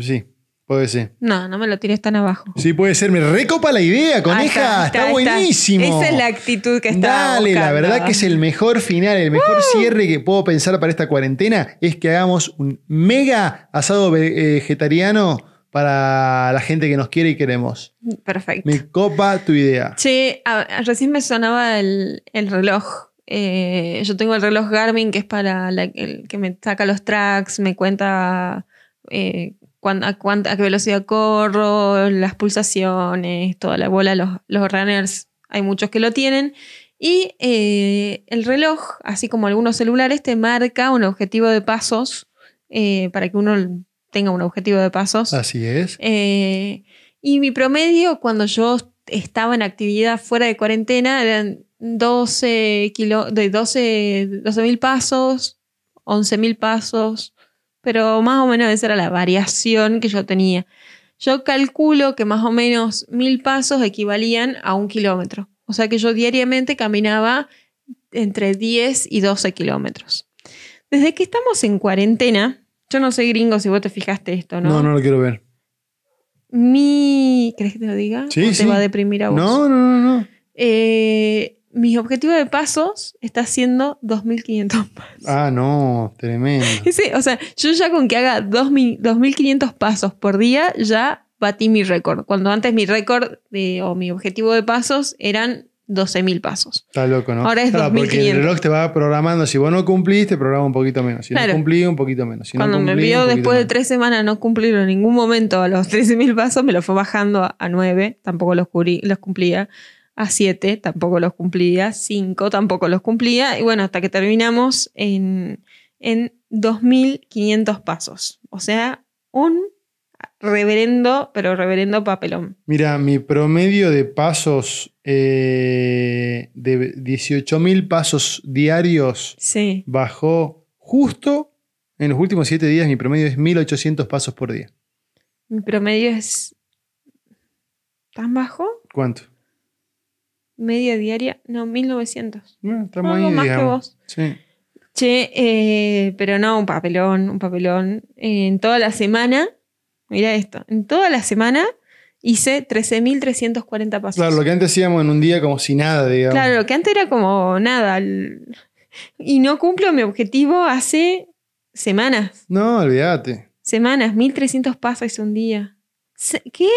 Sí, puede ser. No, no me lo tires tan abajo. Sí, puede ser. Me recopa la idea, coneja. Está, ahí buenísimo. Esa es la actitud que está. Dale, la verdad que es el mejor final, el mejor cierre que puedo pensar para esta cuarentena es que hagamos un mega asado eh, vegetariano para la gente que nos quiere y queremos. Perfecto. Me copa tu idea. A- a- recién me sonaba el, el reloj. Eh, yo tengo el reloj Garmin que es para la- el que me saca los tracks, me cuenta eh, a qué velocidad corro, las pulsaciones, toda la bola. Los, los runners, hay muchos que lo tienen. Y eh, el reloj, así como algunos celulares, te marca un objetivo de pasos eh, para que uno tenga un objetivo de pasos. Así es. Eh, y mi promedio cuando yo estaba en actividad fuera de cuarentena eran 12 kilo, de 12 mil pasos, 11 mil pasos, pero más o menos esa era la variación que yo tenía. Yo calculo que más o menos mil pasos equivalían a un kilómetro. O sea que yo diariamente caminaba entre 10 y 12 kilómetros. Desde que estamos en cuarentena, yo no sé gringo si vos te fijaste esto, No, no, lo quiero ver. mi. ¿Crees que te lo diga? Sí, ¿O te sí. va a deprimir a vos? No, no, no, no. Eh, mi objetivo de pasos está siendo 2500 pasos. Ah, no, tremendo. Ese, o sea, yo ya con que haga 2000 2500 pasos por día, ya batí mi récord. Cuando antes mi récord de- o mi objetivo de pasos eran 12.000 pasos. Está loco, ¿no? Ahora es Claro, porque 2500. el reloj te va programando. Si vos no cumplís, te programa un poquito menos. Si Claro. no cumplís, un poquito menos. Si Cuando no me vio después de tres semanas no cumplir en ningún momento a los 13.000 pasos, me lo fue bajando a, a 9, tampoco los, cubrí- los cumplía. A 7, tampoco los cumplía. 5, tampoco los cumplía. Y bueno, hasta que terminamos en, en 2.500 pasos. O sea, un reverendo, pero reverendo papelón. Mira, mi promedio de pasos eh, de 18.000 pasos diarios Sí. bajó justo en los últimos 7 días. Mi promedio es 1.800 pasos por día. Mi promedio es. ¿Tan bajo? ¿Cuánto? media diaria. No, 1900. No, estamos Algo ahí, más que vos. Sí. Che, eh, pero no, un papelón, un papelón. En toda la semana, mira esto, en toda la semana hice 13.340 pasos. Claro, lo que antes hacíamos en un día como si nada, digamos. Claro, lo que antes era como nada. Y no cumplo mi objetivo hace semanas. No, olvídate. Semanas, 1300 pasos hice un día. ¿Qué?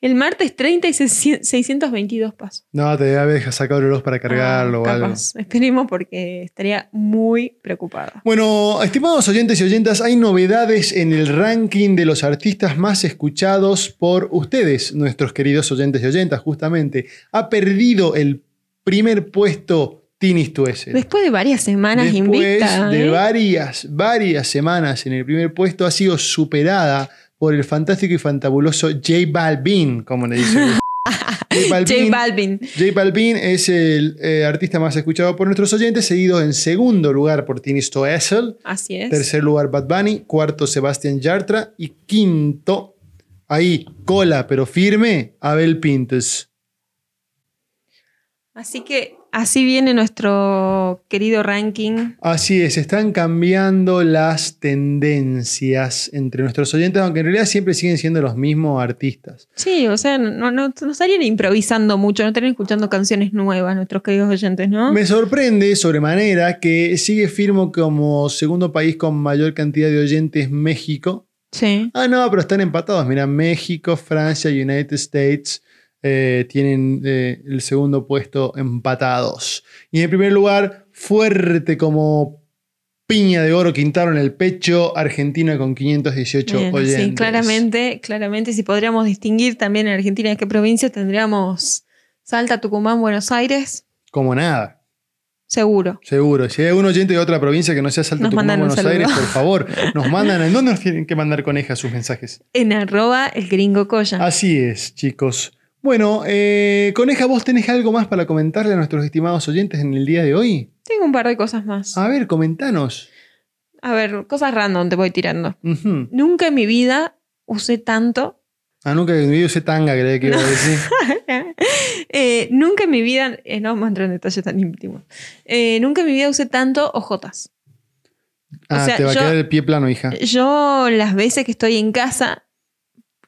El martes 30 y 622 pasos. No, te haber sacado el reloj para cargarlo Ah, o algo. capaz. Esperemos porque estaría muy preocupada. Bueno, estimados oyentes y oyentas, hay novedades en el ranking de los artistas más escuchados por ustedes, nuestros queridos oyentes y oyentas, justamente. Ha perdido el primer puesto Tini Stuessel. Después de varias semanas Después invicta. de ¿eh? varias, varias semanas en el primer puesto, ha sido superada por el fantástico y fantabuloso J Balvin, como le dicen. J J Balvin. J Balvin es el eh, artista más escuchado por nuestros oyentes, seguido en segundo lugar por Tini Stoessel, Así es. tercer lugar Bad Bunny, cuarto Sebastián Yartra y quinto, ahí, cola pero firme, Abel Pintos. Así que así viene nuestro querido ranking. Así es, están cambiando las tendencias entre nuestros oyentes, aunque en realidad siempre siguen siendo los mismos artistas. Sí, o sea, no, no, no estarían improvisando mucho, no estarían escuchando canciones nuevas nuestros queridos oyentes, ¿no? Me sorprende sobremanera que sigue firmo como segundo país con mayor cantidad de oyentes México. Sí. Ah, no, pero están empatados. Mira, México, Francia, United States eh, tienen eh, el segundo puesto empatados. Y en primer lugar, fuerte como piña de oro, Quintaro en el pecho, Argentina con 518 Bien, oyentes. sí, claramente, claramente, si podríamos distinguir también en Argentina de qué provincia tendríamos Salta, Tucumán, Buenos Aires, Como nada, seguro. seguro. Si hay algún oyente de otra provincia que no sea Salta, Nos Tucumán, un Buenos Aires, por favor, nos mandan. ¿En dónde nos tienen que mandar conejas sus mensajes? En arroba el gringo colla. Así es, chicos. Bueno, eh, Coneja, ¿vos tenés algo más para comentarle a nuestros estimados oyentes en el día de hoy? Tengo un par de cosas más. A ver, comentanos. A ver, cosas random te voy tirando. Nunca en mi vida usé tanto. Ah, nunca en mi vida usé tanga, creía que iba a decir. Eh, nunca en mi vida, eh, no vamos a entrar en detalles tan íntimos. Eh, nunca en mi vida usé tanto ojotas. Ah, sea, te va a quedar el pie plano, hija. Yo las veces que estoy en casa,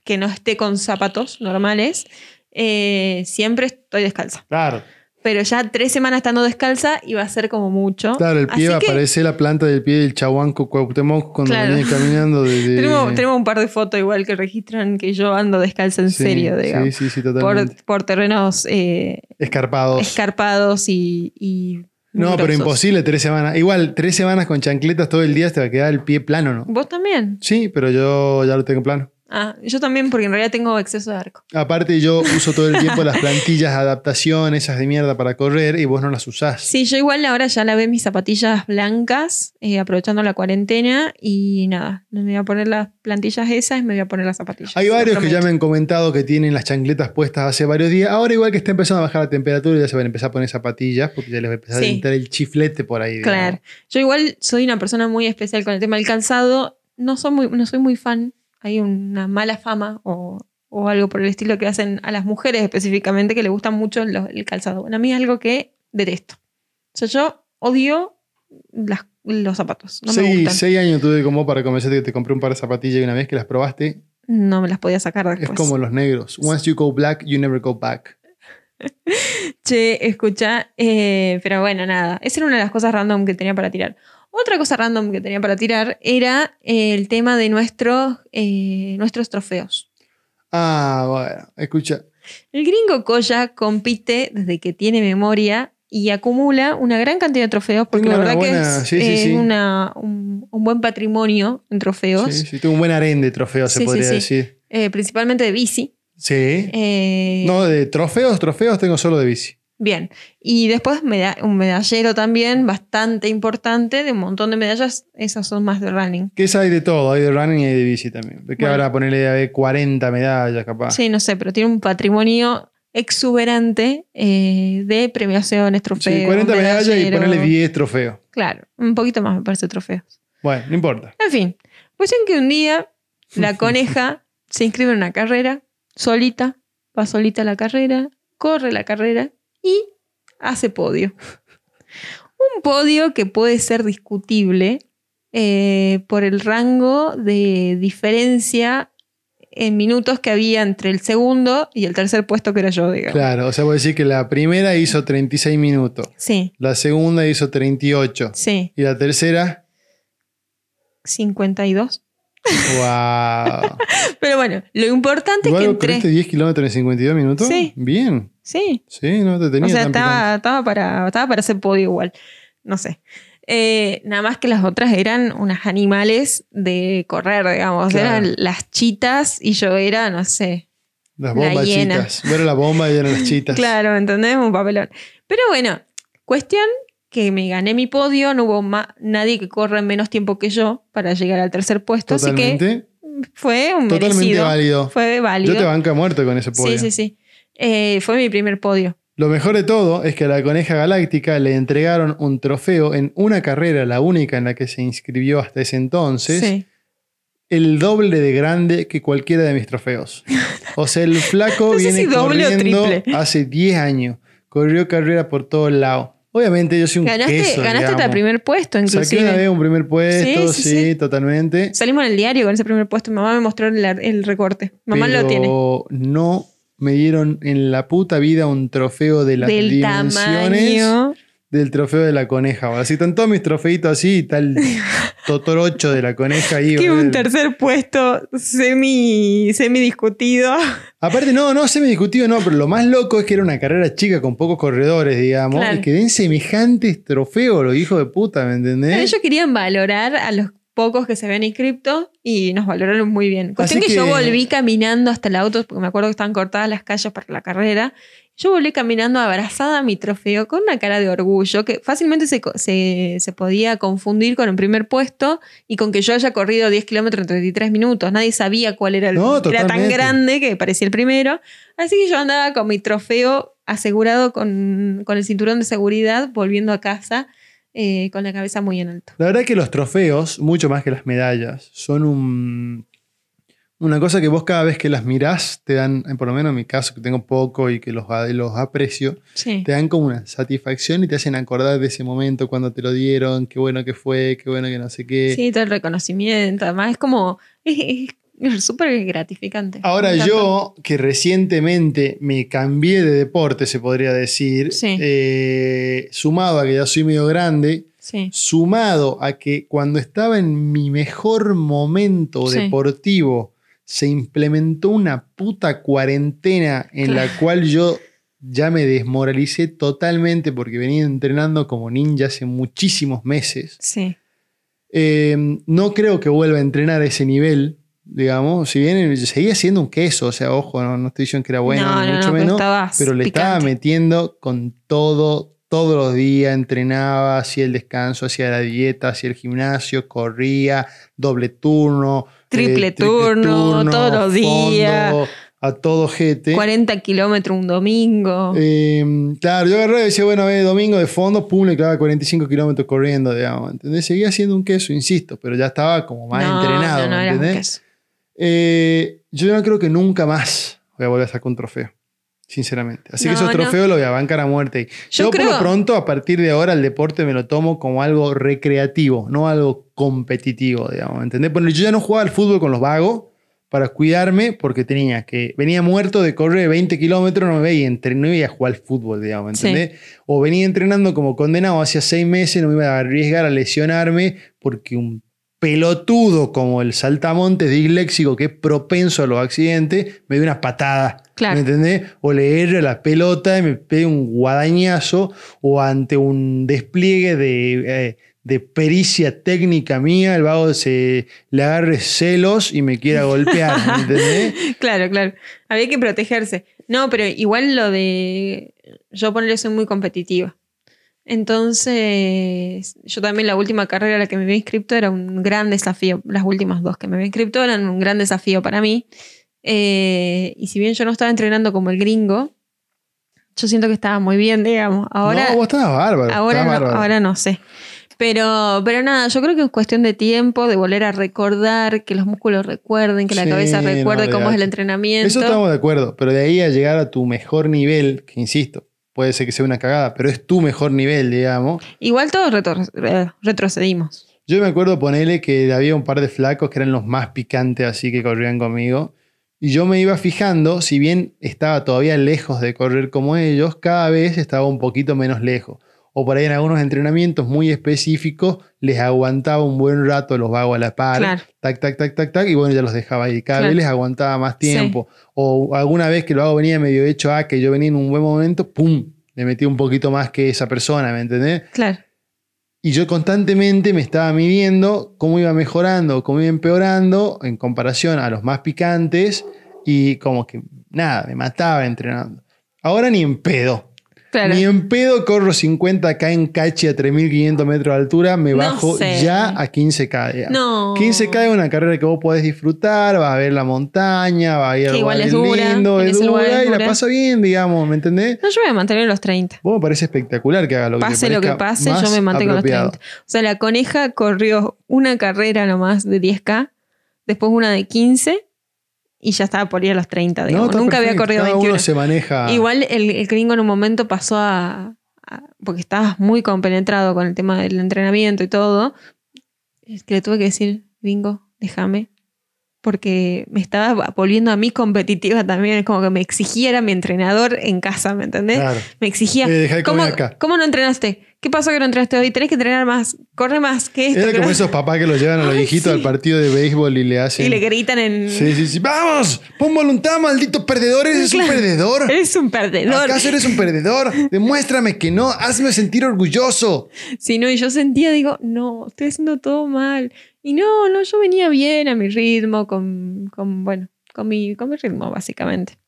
que no esté con zapatos normales, eh, siempre estoy descalza. Claro, Pero ya tres semanas estando descalza iba a ser como mucho. claro, el pie Así va a que parecer la planta del pie del chahuanco Cuauhtémoc cuando Claro. venía caminando Tenemos, tenemos un par de fotos igual que registran que yo ando descalza en Sí, serio, digamos. Sí, sí, sí, por, totalmente. por terrenos eh, Escarpados. escarpados y, y no, pero imposible tres semanas. Igual, tres semanas con chancletas todo el día te va a quedar el pie plano, ¿no? ¿Vos también? Sí, pero yo ya lo tengo plano. Ah, yo también porque en realidad tengo exceso de arco. Aparte, yo uso todo el tiempo las plantillas de adaptación, esas de mierda para correr, y vos no las usás. Sí, yo igual ahora ya la ve mis zapatillas blancas, eh, aprovechando la cuarentena y nada, me voy a poner las plantillas esas y me voy a poner las zapatillas. Hay varios que ya me han comentado que tienen las chancletas puestas hace varios días. Ahora, igual que está empezando a bajar la temperatura, ya se van a empezar a poner zapatillas porque ya les va a empezar Sí. a entrar el chiflete por ahí. digamos. Claro. Yo igual soy una persona muy especial con el tema del calzado. No soy muy, no soy muy fan. Hay una mala fama o, o algo por el estilo que hacen a las mujeres específicamente que le gustan mucho lo- el calzado. Bueno, a mí es algo que detesto. O sea, yo odio las- los zapatos. No me Sí, gustan. seis años tuve como para convencerte que te compré un par de zapatillas y una vez que las probaste, No me las podía sacar después. es como los negros. Once you go black, you never go back. Che, escucha, eh, pero bueno, nada. Esa era una de las cosas random que tenía para tirar. Otra cosa random que tenía para tirar era el tema de nuestros, eh, nuestros trofeos. Ah, bueno, escucha. El gringo Koya compite desde que tiene memoria y acumula una gran cantidad de trofeos porque Tengo la verdad que es, sí, sí, eh, sí. una- un, un buen patrimonio en trofeos, Sí, sí, tengo un buen harén de trofeos, se podría decir. eh, principalmente de bici. Sí. Eh, No, de trofeos, trofeos tengo solo de bici. Bien. Y después un medallero también bastante importante de un montón de medallas. Esas son más de running. Que es hay de todo, hay de running y hay de bici también. Que Bueno. ahora ponerle a ver 40 medallas capaz. Sí, no sé, pero tiene un patrimonio exuberante eh, de premiaciones, trofeos. Sí, 40 medallas y ponerle 10 trofeos. Claro, un poquito más me parece trofeos. Bueno, no importa. En fin, cuestión que un día la coneja se inscribe en una carrera, solita, va solita a la carrera, corre la carrera y hace podio. Un podio que puede ser discutible eh, por el rango de diferencia en minutos que había entre el segundo y el tercer puesto que era yo, digamos. Claro, o sea, voy a decir que la primera hizo 36 minutos, Sí, la segunda hizo 38 sí. y la tercera, 52. wow. Pero bueno, lo importante Igual es que entré. 10 kilómetros en 52 minutos. Sí. Bien. Sí, Sí, no te tenía o sea, tan estaba, estaba, para, estaba para hacer podio igual. No sé. Eh, nada más que las otras eran unas animales de correr, digamos. Claro. Eran las chitas y yo era, no sé. Las la bombas hiena. chitas. Bueno, la bomba y eran las chitas. Claro, ¿entendés? Un papelón. Pero bueno, cuestión que me gané mi podio, no hubo ma- nadie que corra en menos tiempo que yo para llegar al tercer puesto, así que Totalmente. fue un Totalmente merecido. válido. Fue válido. Yo te banca muerto con ese podio. sí, sí, sí. Eh, fue mi primer podio. Lo mejor de todo es que a la coneja galáctica le entregaron un trofeo en una carrera, la única en la que se inscribió hasta ese entonces, sí. el doble de grande que cualquiera de mis trofeos. O sea, el flaco No viene si doble o corriendo triple. hace 10 años. Corrió carrera por todos lados. Obviamente yo soy un Ganaste, queso, ganaste hasta digamos. primer puesto, Saqué una inclusive. vez un primer puesto, Sí, sí, sí, sí. totalmente. Salimos en el diario con ese primer puesto. Mamá me mostró el, el recorte. Mamá lo tiene. pero no me dieron en la puta vida un trofeo de las Del dimensiones tamaño. del trofeo de la coneja. boludo. Así están todos mis trofeitos así tal totorocho de la coneja ahí. Que un tercer puesto semi, semi discutido. Aparte, no, no, semi-discutido, no, pero lo más loco es que era una carrera chica con pocos corredores, digamos, Claro. y que den semejantes trofeos, los hijos de puta, ¿me entendés? Ellos querían valorar a los pocos que se habían inscrito y nos valoraron muy bien. Cuestión Así que, yo que- volví caminando hasta el auto, porque me acuerdo que estaban cortadas las calles para la carrera. Yo volví caminando abrazada a mi trofeo con una cara de orgullo que fácilmente se, se, se podía confundir con el primer puesto y con que yo haya corrido 10 kilómetros en 33 minutos. Nadie sabía cuál era el. No, era tan grande que parecía el primero. Así que yo andaba con mi trofeo asegurado con, con el cinturón de seguridad, volviendo a casa eh, con la cabeza muy en alto. La verdad que los trofeos, mucho más que las medallas, son un, una cosa que vos cada vez que las mirás te dan, por lo menos en mi caso, que tengo poco y que los, los aprecio, Sí. te dan como una satisfacción y te hacen acordar de ese momento cuando te lo dieron, qué bueno que fue, qué bueno que no sé qué. Sí, todo el reconocimiento. Además, es como. Es es- es súper gratificante. Ahora yo, que recientemente me cambié de deporte, se podría decir, Sí. eh, sumado a que ya soy medio grande, Sí. sumado a que cuando estaba en mi mejor momento Sí. deportivo, se implementó una puta cuarentena en la cual yo ya me desmoralicé totalmente porque venía entrenando como ninja hace muchísimos meses. Sí. Eh, no creo que vuelva a entrenar a ese nivel, digamos. Si bien seguía siendo un queso, o sea, ojo, no, no estoy diciendo que era bueno, No, mucho pero menos, pero le estaba metiendo con todo, todos los días, entrenaba, hacía el descanso, hacía la dieta, hacía el gimnasio, corría, doble turno, eh, Triple turno, todos los días. a todo jete. 40 kilómetros un domingo. Eh, claro, yo agarré y decía, bueno, a ver, domingo de fondo, pum, le clavaba 45 kilómetros corriendo, digamos. ¿Entendés? Seguía siendo un queso, insisto, pero ya estaba como más entrenado. No, no, ¿me era un entendés? queso. Eh, yo no creo que nunca más voy a volver a sacar un trofeo. Sinceramente. Así que No, esos no. trofeos los voy a bancar a muerte. Yo Yo, por creo- lo pronto, a partir de ahora, el deporte me lo tomo como algo recreativo, no algo competitivo, digamos. ¿Entendés? Bueno, yo ya no jugaba al fútbol con los vagos para cuidarme porque tenía que. Venía muerto de correr 20 kilómetros, no me veía, no iba a jugar al fútbol, digamos. Sí. ¿Entendés? O venía entrenando como condenado hacía seis meses, no me iba a arriesgar a lesionarme porque un pelotudo como el saltamontes disléxico que es propenso a los accidentes, me dio una patada. Claro. ¿Me entendés? O le erre la pelota y me pegue un guadañazo o ante un despliegue de, eh, de pericia técnica mía, el vago se le agarre celos y me quiera golpear. ¿me entendés? Claro, claro. Había que protegerse. No, pero igual lo de. Yo ponerle soy muy competitiva. Entonces, yo también la última carrera a la que me había inscrito era un gran desafío. Las últimas dos que me había inscrito eran un gran desafío para mí. Eh, y si bien yo no estaba entrenando como el gringo, yo siento que estaba muy bien, digamos. Ahora, no, vos estabas bárbaro. Ahora estabas no, bárbaro. ahora no sé. Pero, pero nada, yo creo que es cuestión de tiempo, de volver a recordar, que los músculos recuerden, que la Sí, cabeza recuerde no, cómo es el entrenamiento. Eso estamos de acuerdo, pero de ahí a llegar a tu mejor nivel, que insisto, puede ser que sea una cagada, pero es tu mejor nivel, digamos. Igual todos eh, retrocedimos. Yo me acuerdo ponerle que había un par de flacos que eran los más picantes así que corrían conmigo. Y yo me iba fijando, si bien estaba todavía lejos de correr como ellos, cada vez estaba un poquito menos lejos. O por ahí en algunos entrenamientos muy específicos les aguantaba un buen rato los vagos a la par. Claro. Tac, tac, tac, tac, tac. Y bueno, ya los dejaba ahí. Cada Claro. vez les aguantaba más tiempo. O alguna vez que lo hago venía medio hecho a que yo venía en un buen momento, ¡pum! Le metí un poquito más que esa persona, ¿me entendés? Claro. Y yo constantemente me estaba midiendo cómo iba mejorando, cómo iba empeorando en comparación a los más picantes y como que nada, me mataba entrenando. Ahora ni en pedo. Claro. Ni en pedo corro 50k en cachi a 3500 metros de altura, me No bajo sé. ya a 15k. digamos. No. 15k es una carrera que vos podés disfrutar, vas a ver la montaña, vas a ir a Que igual lugares es en es dura y la pasa bien, digamos, ¿me entendés? No, yo me voy a mantener en los 30. Vos me parece espectacular que haga lo que Pase lo que pase, yo me mantengo en los apropiado. 30. O sea, la coneja corrió una carrera nomás de 10K, después una de 15 y ya estaba por ir a los 30. digamos. está Nunca había corrido Cada 21. uno se maneja. Igual el, el gringo en un momento pasó a, a- Porque estabas muy compenetrado con el tema del entrenamiento y todo. Es que le tuve que decir, gringo, déjame. Porque me estaba volviendo a mí competitiva también. Es como que me exigía, era mi entrenador en casa, ¿me entendés? Claro. Me exigía. Eh, dejá de ¿Cómo, comer acá. cómo no entrenaste? ¿Qué pasó que no entrenaste hoy? Tenés que entrenar más. Corre más. ¿Qué esto? Era que como esos papás que los llevan a los Ay, viejitos sí. al partido de béisbol y le hacen. Y le gritan en. Sí, sí, sí. ¡Vamos! ¡Pon voluntad, maldito perdedor! ¡Eres un perdedor! Eres un perdedor. ¿Acaso eres un perdedor? Demuéstrame que no. Hazme sentir orgulloso. Sí, no, y yo sentía, digo, no, estoy haciendo todo mal. Y no, no, yo venía bien a mi ritmo, con, con bueno, con mi, con mi ritmo, básicamente.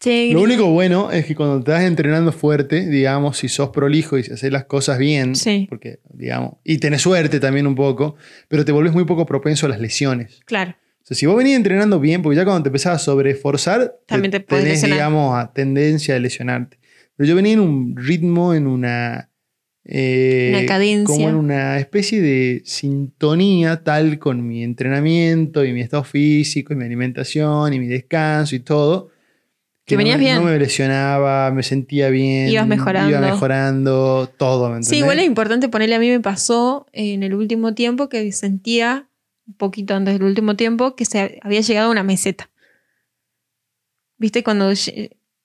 Che, Lo único bueno es que cuando te vas entrenando fuerte, digamos, si sos prolijo y si haces las cosas bien, Sí. porque, digamos, y tenés suerte también un poco, pero te volvés muy poco propenso a las lesiones. Claro, O sea, si vos venís entrenando bien, porque ya cuando te empezás a sobreesforzar, También te podés tenés, lesionar. digamos, a tendencia a lesionarte. Pero yo venía en un ritmo, en una... eh, Una cadencia. Como en una especie de sintonía tal con mi entrenamiento y mi estado físico y mi alimentación y mi descanso y todo. Que no venías me- bien. No me lesionaba, me sentía bien. Ibas mejorando. Iba mejorando, todo, ¿me sí, igual es importante ponerle, a mí me pasó en el último tiempo que sentía, un poquito antes del último tiempo, que se había llegado a una meseta. ¿Viste? Cuando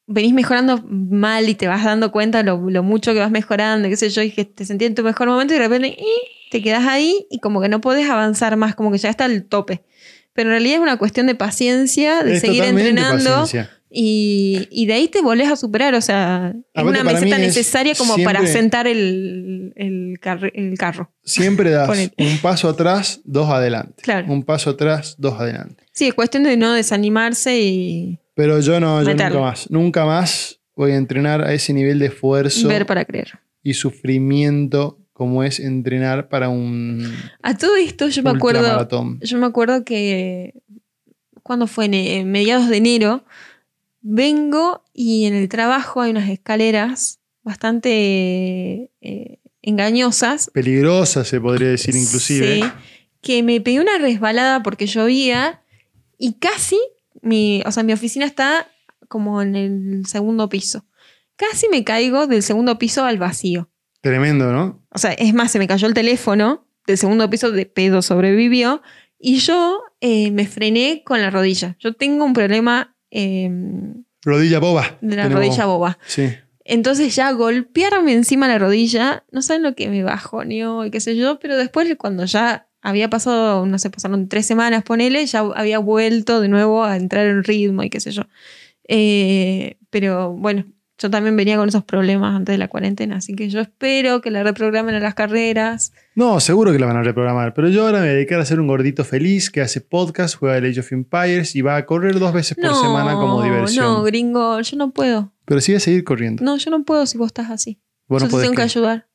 venís mejorando mal y te vas dando cuenta lo, lo mucho que vas mejorando, qué sé yo, y que te sentís en tu mejor momento y de repente te quedas ahí y como que no podés avanzar más, como que ya está al tope. Pero en realidad es una cuestión de paciencia, de Es seguir entrenando paciencia. Y, y de ahí te volvés a superar. O sea, es una meseta es necesaria como siempre- para sentar el, el, carro. Siempre das un paso atrás, dos adelante. Claro. Un paso atrás, dos adelante. Sí, es cuestión de no desanimarse y Pero yo no, yo nunca más. Nunca más voy a entrenar a ese nivel de esfuerzo ver para creer. y sufrimiento como es entrenar para un A todo esto yo me acuerdo, yo me acuerdo que cuando fue en, en mediados de enero, vengo y en el trabajo hay unas escaleras bastante eh, engañosas Peligrosa se podría decir inclusive. Sí, que me pegué una resbalada porque llovía y casi, mi, o sea, mi oficina está como en el segundo piso. Casi me caigo del segundo piso al vacío. Tremendo, ¿no? O sea, es más, se me cayó el teléfono del segundo piso de pedo sobrevivió y yo eh, me frené con la rodilla. Yo tengo un problema eh, Rodilla boba. de la Tenemos- rodilla boba. Sí. Entonces ya golpearme encima la rodilla, no saben lo que me bajoneó y qué sé yo, pero después cuando ya había pasado, no sé, pasaron tres semanas, ponele, ya había vuelto de nuevo a entrar en ritmo y qué sé yo. Eh, pero bueno, yo también venía con esos problemas antes de la cuarentena, así que yo espero que la reprogramen a las carreras. No, seguro que la van a reprogramar. Pero yo ahora me voy a dedicar a ser un gordito feliz que hace podcast, juega Age of Empires y va a correr dos veces por semana como diversión. no, gringo, yo no puedo. Pero sí a seguir corriendo. No, yo no puedo si vos estás así. Vos no yo te tengo que- ayudar.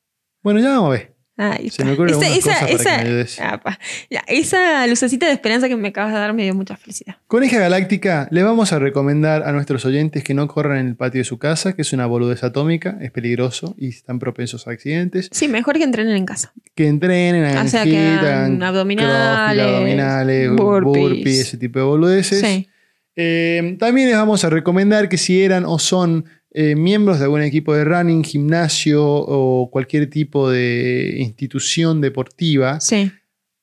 Bueno, ya vamos a ver. Ahí Se me ocurren Esa- esa- cosas para esa- que me ayudes. Apa. Ya, esa lucecita de esperanza que me acabas de dar me dio mucha felicidad. Coneja Galáctica, le vamos a recomendar a nuestros oyentes que no corran en el patio de su casa, que es una boludez atómica, es peligroso y están propensos a accidentes. Sí, mejor que entrenen en casa. Que entrenen, hagan O sea, que hagan abdominales, crossfit, abdominales, burpees. burpees, ese tipo de boludeces. Sí. Eh, también les vamos a recomendar que si eran o son eh, miembros de algún equipo de running, gimnasio o cualquier tipo de institución deportiva, Sí.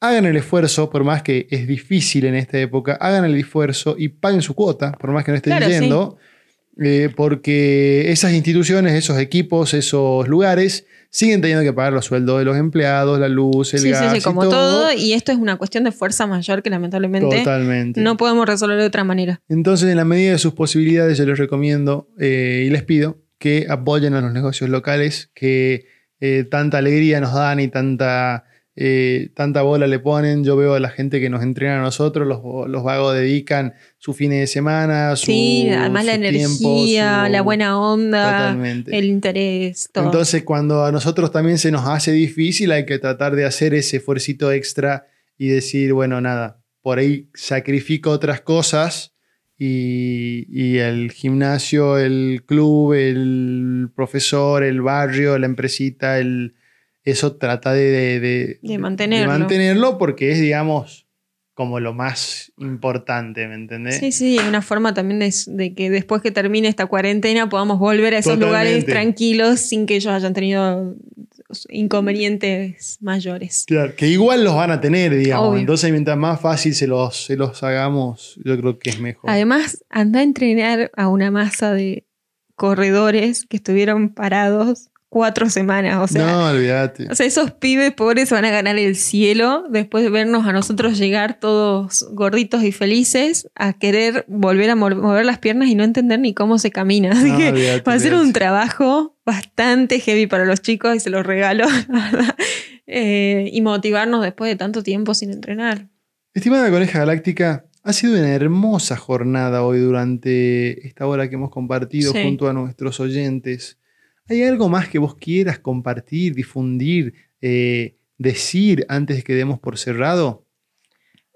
hagan el esfuerzo, por más que es difícil en esta época, hagan el esfuerzo y paguen su cuota, por más que no estén Claro, yendo, eh, porque esas instituciones, esos equipos, esos lugares siguen teniendo que pagar los sueldos de los empleados, la luz, el Sí, sí, gas, sí, y como todo. Y esto es una cuestión de fuerza mayor que lamentablemente Totalmente. no podemos resolver de otra manera. Entonces, en la medida de sus posibilidades, yo les recomiendo eh, y les pido que apoyen a los negocios locales que eh, tanta alegría nos dan y tanta, eh, tanta bola le ponen. Yo veo a la gente que nos entrena a nosotros, los, los vagos dedican su fin de semana, su, Sí, además la tiempo, energía, su- la buena onda, Totalmente. el interés, todo. Entonces, cuando a nosotros también se nos hace difícil, hay que tratar de hacer ese esfuercito extra y decir, bueno, nada, por ahí sacrifico otras cosas y, y el gimnasio, el club, el profesor, el barrio, la empresita, el, eso trata de, de- de- De mantenerlo. porque es, digamos, como lo más importante, ¿me entendés? Sí, sí, una forma también de, de que después que termine esta cuarentena podamos volver a esos Totalmente. lugares tranquilos sin que ellos hayan tenido inconvenientes mayores. Claro, que igual los van a tener, digamos. Obvio. Entonces, mientras más fácil se los, se los hagamos, yo creo que es mejor. Además, anda a entrenar a una masa de corredores que estuvieron parados cuatro semanas. O sea, no, olvídate. o sea, esos pibes pobres van a ganar el cielo después de vernos a nosotros llegar todos gorditos y felices a querer volver a mo- mover las piernas y no entender ni cómo se camina. Así No, que va a ser un trabajo bastante heavy para los chicos y se los regalo. verdad. Eh, y motivarnos después de tanto tiempo sin entrenar. Estimada Coneja Galáctica, ha sido una hermosa jornada hoy durante esta hora que hemos compartido Sí. junto a nuestros oyentes. ¿Hay algo más que vos quieras compartir, difundir, eh, decir antes de que demos por cerrado?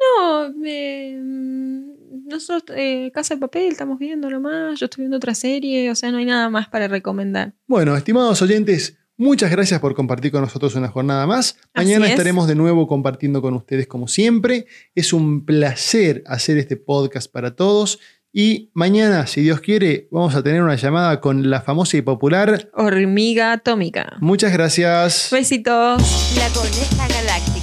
No, eh, mm, nosotros, eh, Casa de Papel, estamos viendo nomás. Yo estoy viendo otra serie, o sea, no hay nada más para recomendar. Bueno, estimados oyentes, muchas gracias por compartir con nosotros una jornada más. Mañana es. estaremos de nuevo compartiendo con ustedes como siempre. Es un placer hacer este podcast para todos. Y mañana, si Dios quiere, vamos a tener una llamada con la famosa y popular. Hormiga atómica. Muchas gracias. Besitos. La Coneja Galáctica.